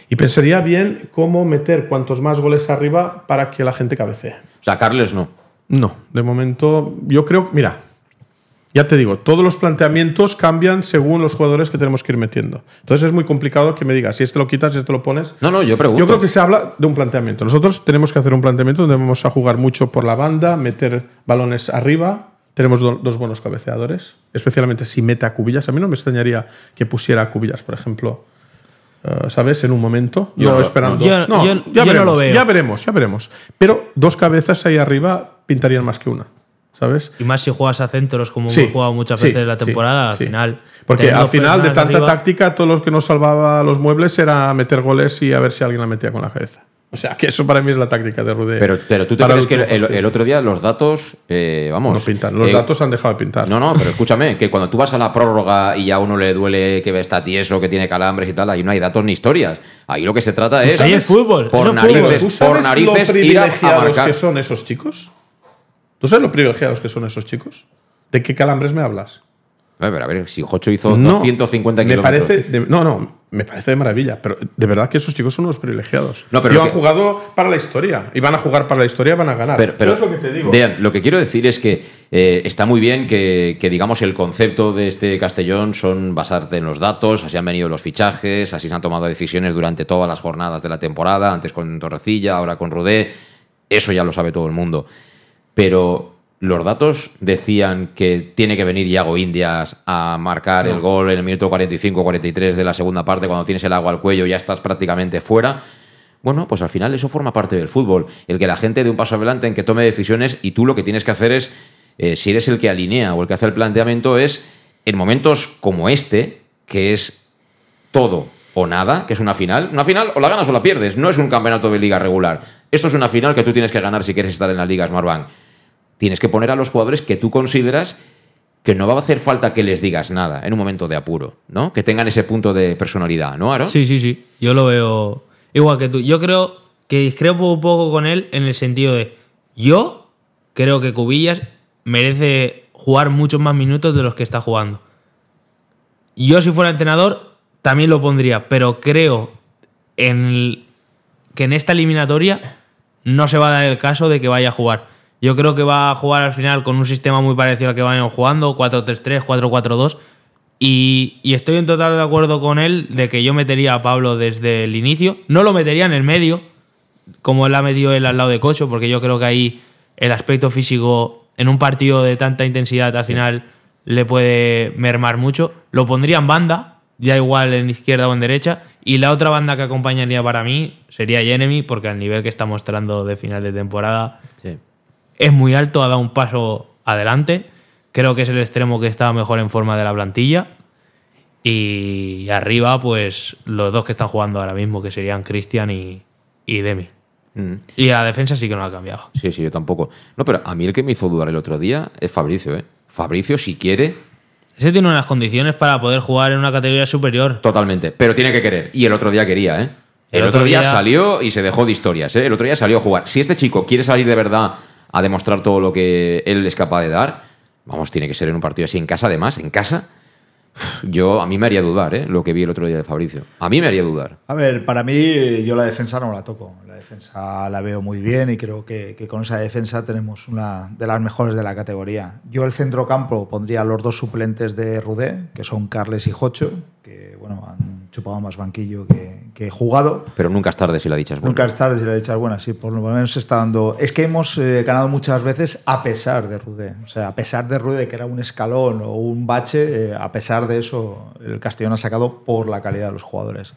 Y pensaría bien cómo meter cuantos más goles arriba para que la gente cabecee. O sea, Carles no. No, de momento yo creo, mira, ya te digo, todos los planteamientos cambian según los jugadores que tenemos que ir metiendo. Entonces es muy complicado que me digas, si este lo quitas, si este lo pones. No, no, yo pregunto. Yo creo que se habla de un planteamiento. Nosotros tenemos que hacer un planteamiento donde vamos a jugar mucho por la banda, meter balones arriba. Tenemos do- dos buenos cabeceadores, especialmente si mete a Cubillas. A mí no me extrañaría que pusiera a Cubillas, por ejemplo, eh, ¿sabes? En un momento. Yo no- esperando. yo- no, yo- ya yo no veremos, lo veo. Ya veremos, ya veremos. Pero dos cabezas ahí arriba pintarían más que una, ¿sabes? Y más si juegas a centros como Sí, hemos jugado muchas sí, veces en la sí, temporada, al sí. final. Porque al final de tanta arriba- táctica, todo lo que nos salvaba los muebles era meter goles y a ver si alguien la metía con la cabeza. O sea, que eso para mí es la táctica de Rudé. Pero, pero tú te crees que el, otro día los datos, eh, vamos. No pintan. Los eh, datos han dejado de pintar. No, no, pero escúchame, que cuando tú vas a la prórroga y a uno le duele que está tieso, que tiene calambres y tal, ahí no hay datos ni historias. Ahí lo que se trata es. Ahí es fútbol, Por fútbol. narices, ¿Tú por narices lo ir a, a privilegiados marcar. que son esos chicos? ¿Tú sabes lo privilegiados que son esos chicos? ¿De qué calambres me hablas? A ver, a ver, si Jocho hizo No, 250 me kilómetros. parece de- no, no, me parece de maravilla, pero de verdad que esos chicos son unos privilegiados. No, pero Y han que- jugado para la historia. Y van a jugar para la historia y van a ganar. Pero, pero es lo que te digo. Dean, lo que quiero decir es que eh, está muy bien que, que, digamos, el concepto de este Castellón son basarte en los datos, así han venido los fichajes, así se han tomado decisiones durante todas las jornadas de la temporada, antes con Torrecilla, ahora con Rudé, eso ya lo sabe todo el mundo. Pero los datos decían que tiene que venir Iago Indias a marcar el gol en el minuto 45-43 de la segunda parte, cuando tienes el agua al cuello ya estás prácticamente fuera. Bueno, pues al final eso forma parte del fútbol. El que la gente dé un paso adelante en que tome decisiones y tú lo que tienes que hacer es, eh, si eres el que alinea o el que hace el planteamiento, es en momentos como este, que es todo o nada, que es una final. Una final o la ganas o la pierdes. No es un campeonato de liga regular. Esto es una final que tú tienes que ganar si quieres estar en la liga Smartbank. Tienes que poner a los jugadores que tú consideras que no va a hacer falta que les digas nada en un momento de apuro, ¿no? Que tengan ese punto de personalidad, ¿no, Aaron? Sí, sí, sí. Yo lo veo igual que tú. Yo creo que discrepo un poco con él en el sentido de yo creo que Cubillas merece jugar muchos más minutos de los que está jugando. Yo si fuera entrenador también lo pondría, pero creo que en esta eliminatoria no se va a dar el caso de que vaya a jugar. Yo creo que va a jugar al final con un sistema muy parecido al que vayan jugando, 4-3-3, 4-4-2. Y, y estoy en total de acuerdo con él de que yo metería a Pablo desde el inicio. No lo metería en el medio, como él ha metido él al lado de Cocho, porque yo creo que ahí el aspecto físico en un partido de tanta intensidad al final le puede mermar mucho. Lo pondría en banda, ya igual en izquierda o en derecha. Y la otra banda que acompañaría para mí sería Jeremy, porque al nivel que está mostrando de final de temporada es muy alto, ha dado un paso adelante. Creo que es el extremo que está mejor en forma de la plantilla. Y arriba, pues los dos que están jugando ahora mismo, que serían Cristian y, y Demi. Mm. Y la defensa sí que no ha cambiado. Sí, sí, yo tampoco. No, pero a mí el que me hizo dudar el otro día es Fabricio, ¿eh? Fabricio, si quiere, Ese tiene unas condiciones para poder jugar en una categoría superior. Totalmente, pero tiene que querer. Y el otro día quería, ¿eh? El, otro, día, salió y se dejó de historias, ¿eh? El otro día salió a jugar. Si este chico quiere salir de verdad a demostrar todo lo que él es capaz de dar, vamos, tiene que ser en un partido así en casa, además, en casa. Yo, a mí me haría dudar, ¿eh? Lo que vi el otro día de Fabricio. A mí me haría dudar. A ver, para mí yo la defensa no la toco. La defensa la veo muy bien y creo que, con esa defensa tenemos una de las mejores de la categoría. Yo el centrocampo pondría a los dos suplentes de Rudé, que son Carles y Jocho, que bueno, han chupado más banquillo que, que jugado. Pero nunca es tarde si la dicha es buena. Nunca es tarde si la dicha es buena, sí, por lo menos se está dando. Es que hemos eh, ganado muchas veces a pesar de Rudé. O sea, a pesar de Rudé, que era un escalón o un bache, eh, a pesar de eso, el Castellón ha sacado por la calidad de los jugadores.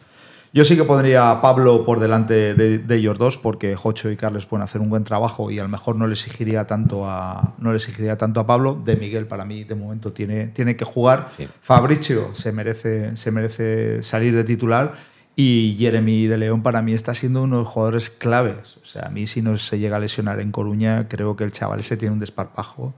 Yo sí que pondría a Pablo por delante de, de ellos dos, porque Jocho y Carles pueden hacer un buen trabajo y a lo mejor no le exigiría tanto a, no le exigiría tanto a Pablo. De Miguel, para mí, de momento tiene, tiene que jugar. Fabricio se merece, se merece salir de titular. Y Jeremy de León para mí está siendo uno de los jugadores claves. O sea, a mí si no se llega a lesionar en Coruña, creo que el chaval ese tiene un desparpajo.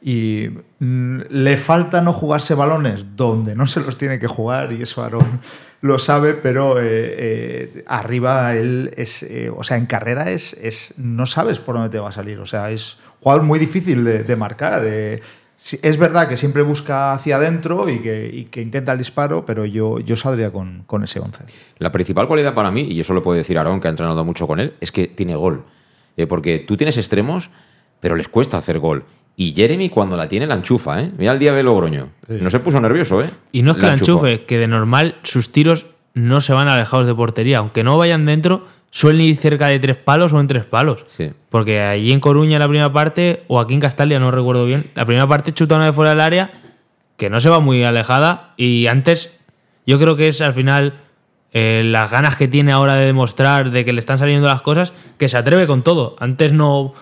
Y mm, le falta no jugarse balones donde no se los tiene que jugar, y eso Aaron lo sabe, pero eh, eh, arriba él es, eh, o sea, en carrera es, es, no sabes por dónde te va a salir. O sea, es jugador muy difícil de, marcar. es verdad que siempre busca hacia adentro y que, intenta el disparo, pero yo, yo saldría con, con ese 11. La principal cualidad para mí, y eso lo puede decir Aarón, que ha entrenado mucho con él, es que tiene gol. Porque tú tienes extremos, pero les cuesta hacer gol. Y Jeremy, cuando la tiene, la enchufa, ¿eh? Mira el día de Logroño. No se puso nervioso, ¿eh? Y no es que la enchufe, que de normal sus tiros no se van alejados de portería. Aunque no vayan dentro, suelen ir cerca de tres palos o en tres palos. Sí. Porque allí en Coruña la primera parte, o aquí en Castalia, no recuerdo bien, la primera parte chuta una de fuera del área, que no se va muy alejada. Y antes, yo creo que es al final eh, las ganas que tiene ahora de demostrar de que le están saliendo las cosas, que se atreve con todo. Antes no.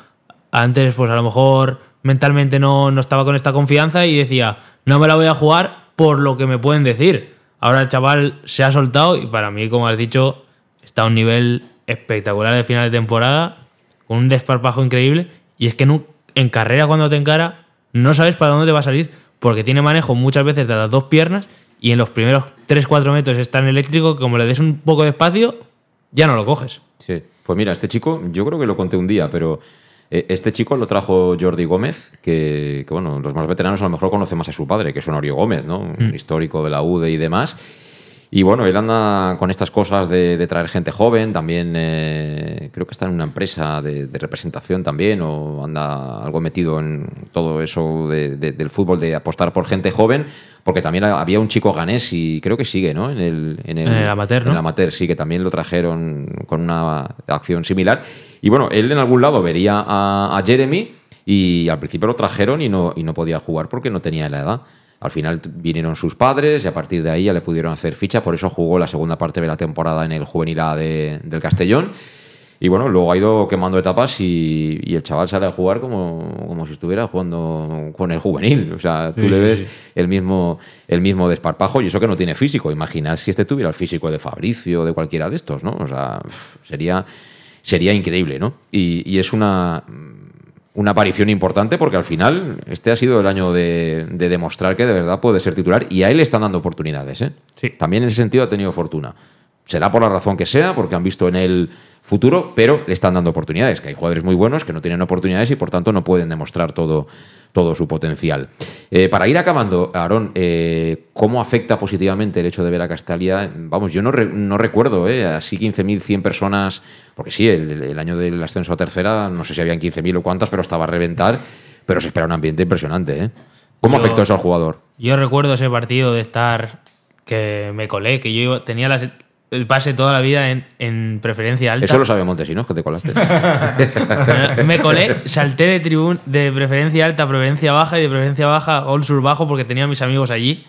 Antes, pues a lo mejor mentalmente no, no estaba con esta confianza y decía, no me la voy a jugar por lo que me pueden decir. Ahora el chaval se ha soltado y para mí, como has dicho, está a un nivel espectacular de final de temporada, con un desparpajo increíble. Y es que en, un- en carrera, cuando te encara, no sabes para dónde te va a salir, porque tiene manejo muchas veces de las dos piernas y en los primeros 3-4 metros es tan eléctrico que como le des un poco de espacio, ya no lo coges. Sí. Pues mira, este chico, yo creo que lo conté un día, pero este chico lo trajo Jordi Gómez, que, que, bueno, los más veteranos a lo mejor conocen más a su padre, que es Honorio Gómez, ¿no? Un Mm. histórico de la UDE y demás. Y bueno, él anda con estas cosas de, de traer gente joven, también eh, creo que está en una empresa de, de representación también, o anda algo metido en todo eso de- de- del fútbol, de apostar por gente joven, porque también había un chico ganés y creo que sigue, ¿no? En el, En el amateur, en ¿no? el amateur, sí, que también lo trajeron con una acción similar. Y bueno, él en algún lado vería a, a Jeremy y al principio lo trajeron y no, y no podía jugar porque no tenía la edad. Al final vinieron sus padres y a partir de ahí ya le pudieron hacer ficha, por eso jugó la segunda parte de la temporada en el juvenil A de- del Castellón. Y bueno, luego ha ido quemando etapas y, y el chaval sale a jugar como, como si estuviera jugando con el juvenil. O sea, tú Sí, le ves sí. el mismo, el mismo desparpajo y eso que no tiene físico. Imaginad si este tuviera el físico de Fabricio o de cualquiera de estos, ¿no? O sea, sería, sería increíble, ¿no? Y, y es una, una aparición importante porque al final este ha sido el año de, de demostrar que de verdad puede ser titular y a él le están dando oportunidades, ¿eh? También en ese sentido ha tenido fortuna. Será por la razón que sea, porque han visto en él futuro, pero le están dando oportunidades, que hay jugadores muy buenos que no tienen oportunidades y por tanto no pueden demostrar todo, todo su potencial. Eh, para ir acabando, Aarón, eh, ¿cómo afecta positivamente el hecho de ver a Castalia? Vamos, yo no, re- no recuerdo, ¿eh? así 15.100 personas, porque sí, el, el año del ascenso a tercera, no sé si habían 15.000 o cuántas, pero estaba a reventar, pero se espera un ambiente impresionante. ¿eh? ¿Cómo Yo- afectó eso al jugador? Yo recuerdo ese partido de estar que me colé, que yo tenía las- pase toda la vida en, en preferencia alta. Eso lo sabe Montesinos, que te colaste. me colé, salté de tribun de preferencia alta a preferencia baja y de preferencia baja a All Sur bajo porque tenía a mis amigos allí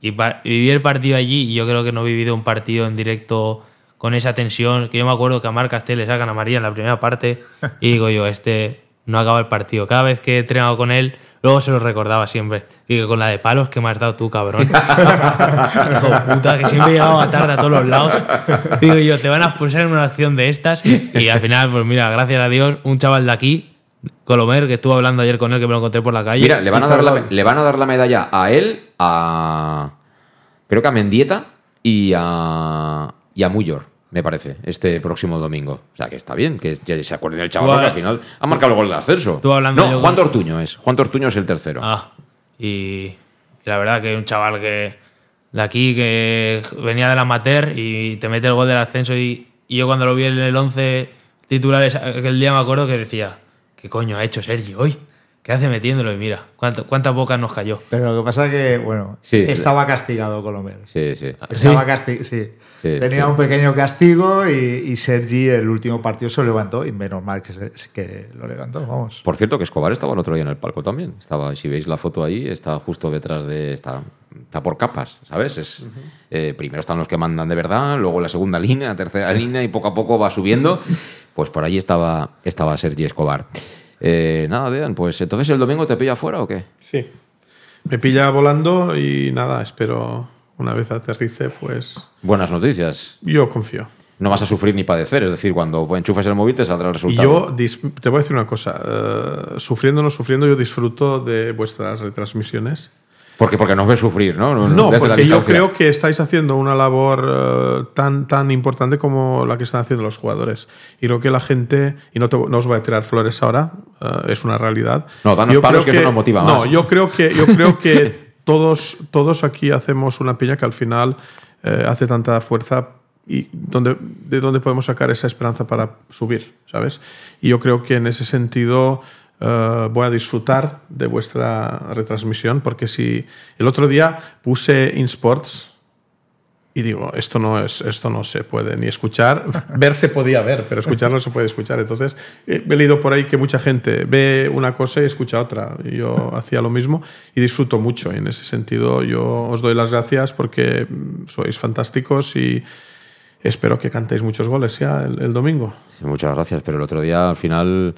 y viví el partido allí y yo creo que no he vivido un partido en directo con esa tensión que yo me acuerdo que a Marc Castel le sacan a María en la primera parte y digo yo, este no acaba el partido. Cada vez que he entrenado con él, luego se lo recordaba siempre. Y que con la de palos que me has dado tú, cabrón. Hijo puta, que siempre he llegado a tarde a todos los lados. Digo yo, te van a expulsar en una acción de estas. Y al final, pues mira, gracias a Dios, un chaval de aquí, Colomer, que estuve hablando ayer con él, que me lo encontré por la calle. Mira, le van, a dar la, le van a dar la medalla a él, a. Creo que a Mendieta y a. y a Muyor, me parece, este próximo domingo. O sea que está bien, que ya se acuerden el chaval, al final ha marcado el gol del ascenso. Tú hablando no, Juan Tortuño es. Juan Tortuño es el tercero. Ah, y, la verdad que un chaval que de aquí que venía del amateur y te mete el gol del ascenso y, y yo cuando lo vi en el 11 titulares aquel día me acuerdo que decía, ¿qué coño ha hecho Sergio hoy? ¿Qué hace metiéndolo? Y mira, cuánto- cuántas bocas nos cayó. Pero lo que pasa es que, bueno, Sí. estaba castigado Colomer. Sí, sí. Estaba castigado, sí. Sí, Tenía sí. un pequeño castigo y, y Sergi el último partido se lo levantó y menos mal que, se- que lo levantó, vamos. Por cierto, que Escobar estaba el otro día en el palco también. Estaba, si veis la foto ahí, está justo detrás de. Está, está por capas, ¿sabes? Es, eh, primero están los que mandan de verdad, luego la segunda línea, la tercera línea y poco a poco va subiendo. Pues por ahí estaba, estaba Sergi Escobar. Eh, nada, Dean, pues entonces el domingo te pilla fuera o qué? Sí. Me pilla volando y nada, espero una vez aterrice, pues Buenas noticias. yo confío. No vas a sufrir ni padecer, es decir, cuando enchufes el móvil te saldrá el Y resultado. yo dis- te voy a decir una cosa, eh, sufriendo o no sufriendo, yo disfruto de vuestras retransmisiones. Porque, porque nos ves sufrir, ¿no? No, Desde porque yo creo que estáis haciendo una labor eh, tan, tan importante como la que están haciendo los jugadores. Y creo que la gente, y no, te- no os voy a tirar flores ahora, eh, es una realidad. No, danos Yo palos creo que eso nos motiva No, más. yo creo que, yo creo que todos, todos aquí hacemos una piña que al final eh, hace tanta fuerza y donde, de dónde podemos sacar esa esperanza para subir, ¿sabes? Y yo creo que en ese sentido eh, voy a disfrutar de vuestra retransmisión porque si el otro día puse InSports y digo, esto no, es, esto no se puede ni escuchar, ver se podía ver, pero escuchar no se puede escuchar. Entonces eh, he leído por ahí que mucha gente ve una cosa y escucha otra. Yo hacía lo mismo y disfruto mucho. Y en ese sentido yo os doy las gracias porque sois fantásticos y espero que cantéis muchos goles ya el, el domingo. Muchas gracias, pero el otro día al final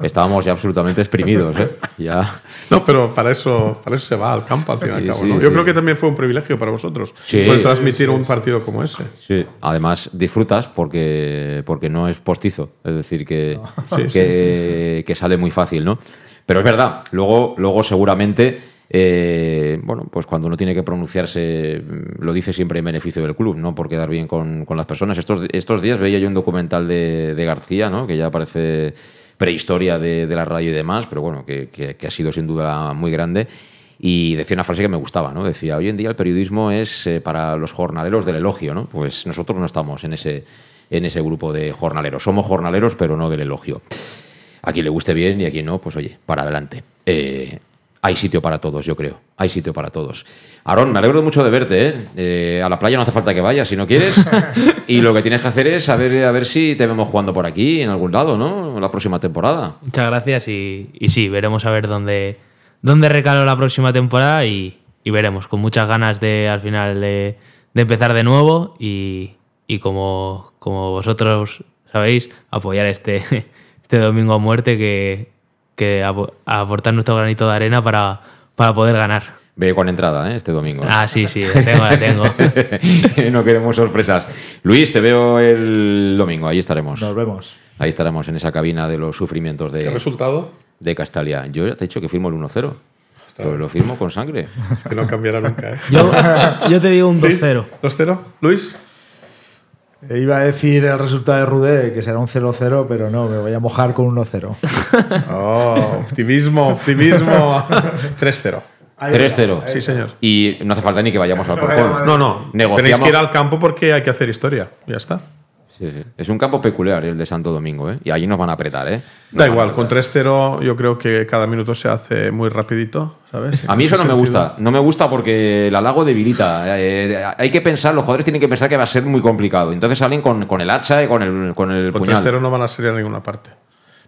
estábamos ya absolutamente exprimidos, ¿eh? Ya. No, pero para eso, para eso se va al campo al fin y al cabo. sí, ¿no? Yo sí. creo que también fue un privilegio para vosotros Sí. poder transmitir un partido como ese. Sí, además disfrutas porque, porque no es postizo, es decir, que, Sí, que, que sale muy fácil, ¿no? Pero es verdad, luego, luego seguramente, eh, bueno, pues cuando uno tiene que pronunciarse, mm, lo dice siempre en beneficio del club, no por quedar bien con, con las personas. Estos, estos días veía yo un documental de, de García, ¿no? Que ya parece prehistoria de, la radio y demás, pero bueno, que, que- que ha sido sin duda muy grande. Y decía una frase que me gustaba, ¿no? Decía, hoy en día el periodismo es eh, para los jornaleros del elogio, ¿no? Pues nosotros no estamos en ese, en ese grupo de jornaleros. Somos jornaleros, pero no del elogio. A quien le guste bien y a quien no, pues oye, para adelante. Eh, hay sitio para todos, yo creo. Hay sitio para todos. Aarón, me alegro mucho de verte. ¿eh? Eh, a la playa no hace falta que vayas si no quieres. y lo que tienes que hacer es a ver, a ver si te vemos jugando por aquí, en algún lado, ¿no? La próxima temporada. Muchas gracias y, y sí, veremos a ver dónde, dónde recalo la próxima temporada y, y veremos, con muchas ganas de al final de, de empezar de nuevo y, y como, como vosotros sabéis, apoyar este, este domingo a muerte que, que apo- aportar nuestro granito de arena para, para poder ganar. Ve con entrada, ¿eh? Este domingo. Ah, sí, sí, la tengo, la tengo. no queremos sorpresas. Luis, te veo el domingo. Ahí estaremos. Nos vemos. Ahí estaremos en esa cabina de los sufrimientos de, ¿Qué resultado? de Castalia. Yo ya te he dicho que firmo el 1-0. Pero lo firmo con sangre. Es que no cambiará nunca. ¿eh? Yo, yo te digo un ¿Sí? 2-0. ¿2-0? ¿Luis? Eh, Iba a decir el resultado de Rudé, que será un 0-0, pero no, me voy a mojar con un 1-0. Oh, optimismo, optimismo. 3-0. 3-0. Sí, señor. Y no hace falta ni que vayamos al Corcón. No, no. Negociamos. Tenéis que ir al campo porque hay que hacer historia. Ya está. Sí, sí. Es un campo peculiar el de Santo Domingo, ¿eh? Y allí nos van a apretar, ¿eh? Nos Da igual, con 3-0 yo creo que cada minuto se hace muy rapidito, ¿sabes? A mí eso no me gusta. No me gusta porque el halago debilita. Eh, hay que pensar, los jugadores tienen que pensar que va a ser muy complicado. Entonces salen con, con el hacha y con el, con el Con puñal. 3-0 no van a salir a ninguna parte.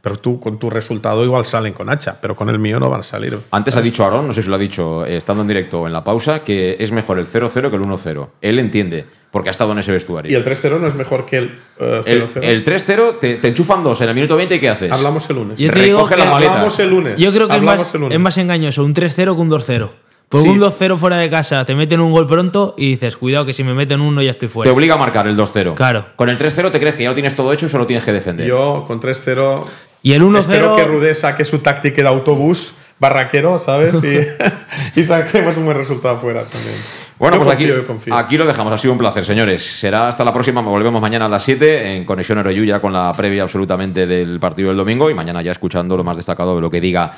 Pero tú con tu resultado igual salen con hacha, pero con el mío no van a salir. Antes ha dicho Aaron, no sé si lo ha dicho eh, estando en directo o en la pausa, que es mejor el 0-0 que el 1-0. Él entiende, porque ha estado en ese vestuario. Y el 3-0 no es mejor que el eh, 0-0. El, el 3-0 te, te enchufan dos en el minuto 20 y ¿qué haces? Hablamos el lunes. Yo te digo Recoge que- las maletas. Hablamos el lunes. Yo creo que es más, el lunes. es más engañoso un 3-0 que un 2-0. Porque Sí. un 2-0 fuera de casa te meten un gol pronto y dices, cuidado que si me meten uno ya estoy Te fuera. obliga a marcar el 2-0. Claro. Con el 3-0 te crees que ya lo tienes todo hecho y solo tienes que defender. Yo con 3-0. Y el 1-0 Espero que Rudé saque su táctica de autobús barraquero, ¿sabes? Y, y saquemos un buen resultado afuera también. Bueno, Yo pues confío, aquí, yo confío. aquí lo dejamos. Ha sido un placer, señores. Será hasta la próxima. Volvemos mañana a las 7 en Conexión Oreyu ya con la previa absolutamente del partido del domingo y mañana ya escuchando lo más destacado de lo que diga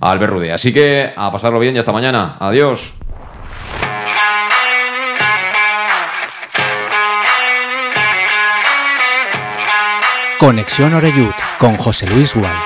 Albert Rude. Así que a pasarlo bien y hasta mañana. Adiós. Conexión Oreyud con José Luis Gual.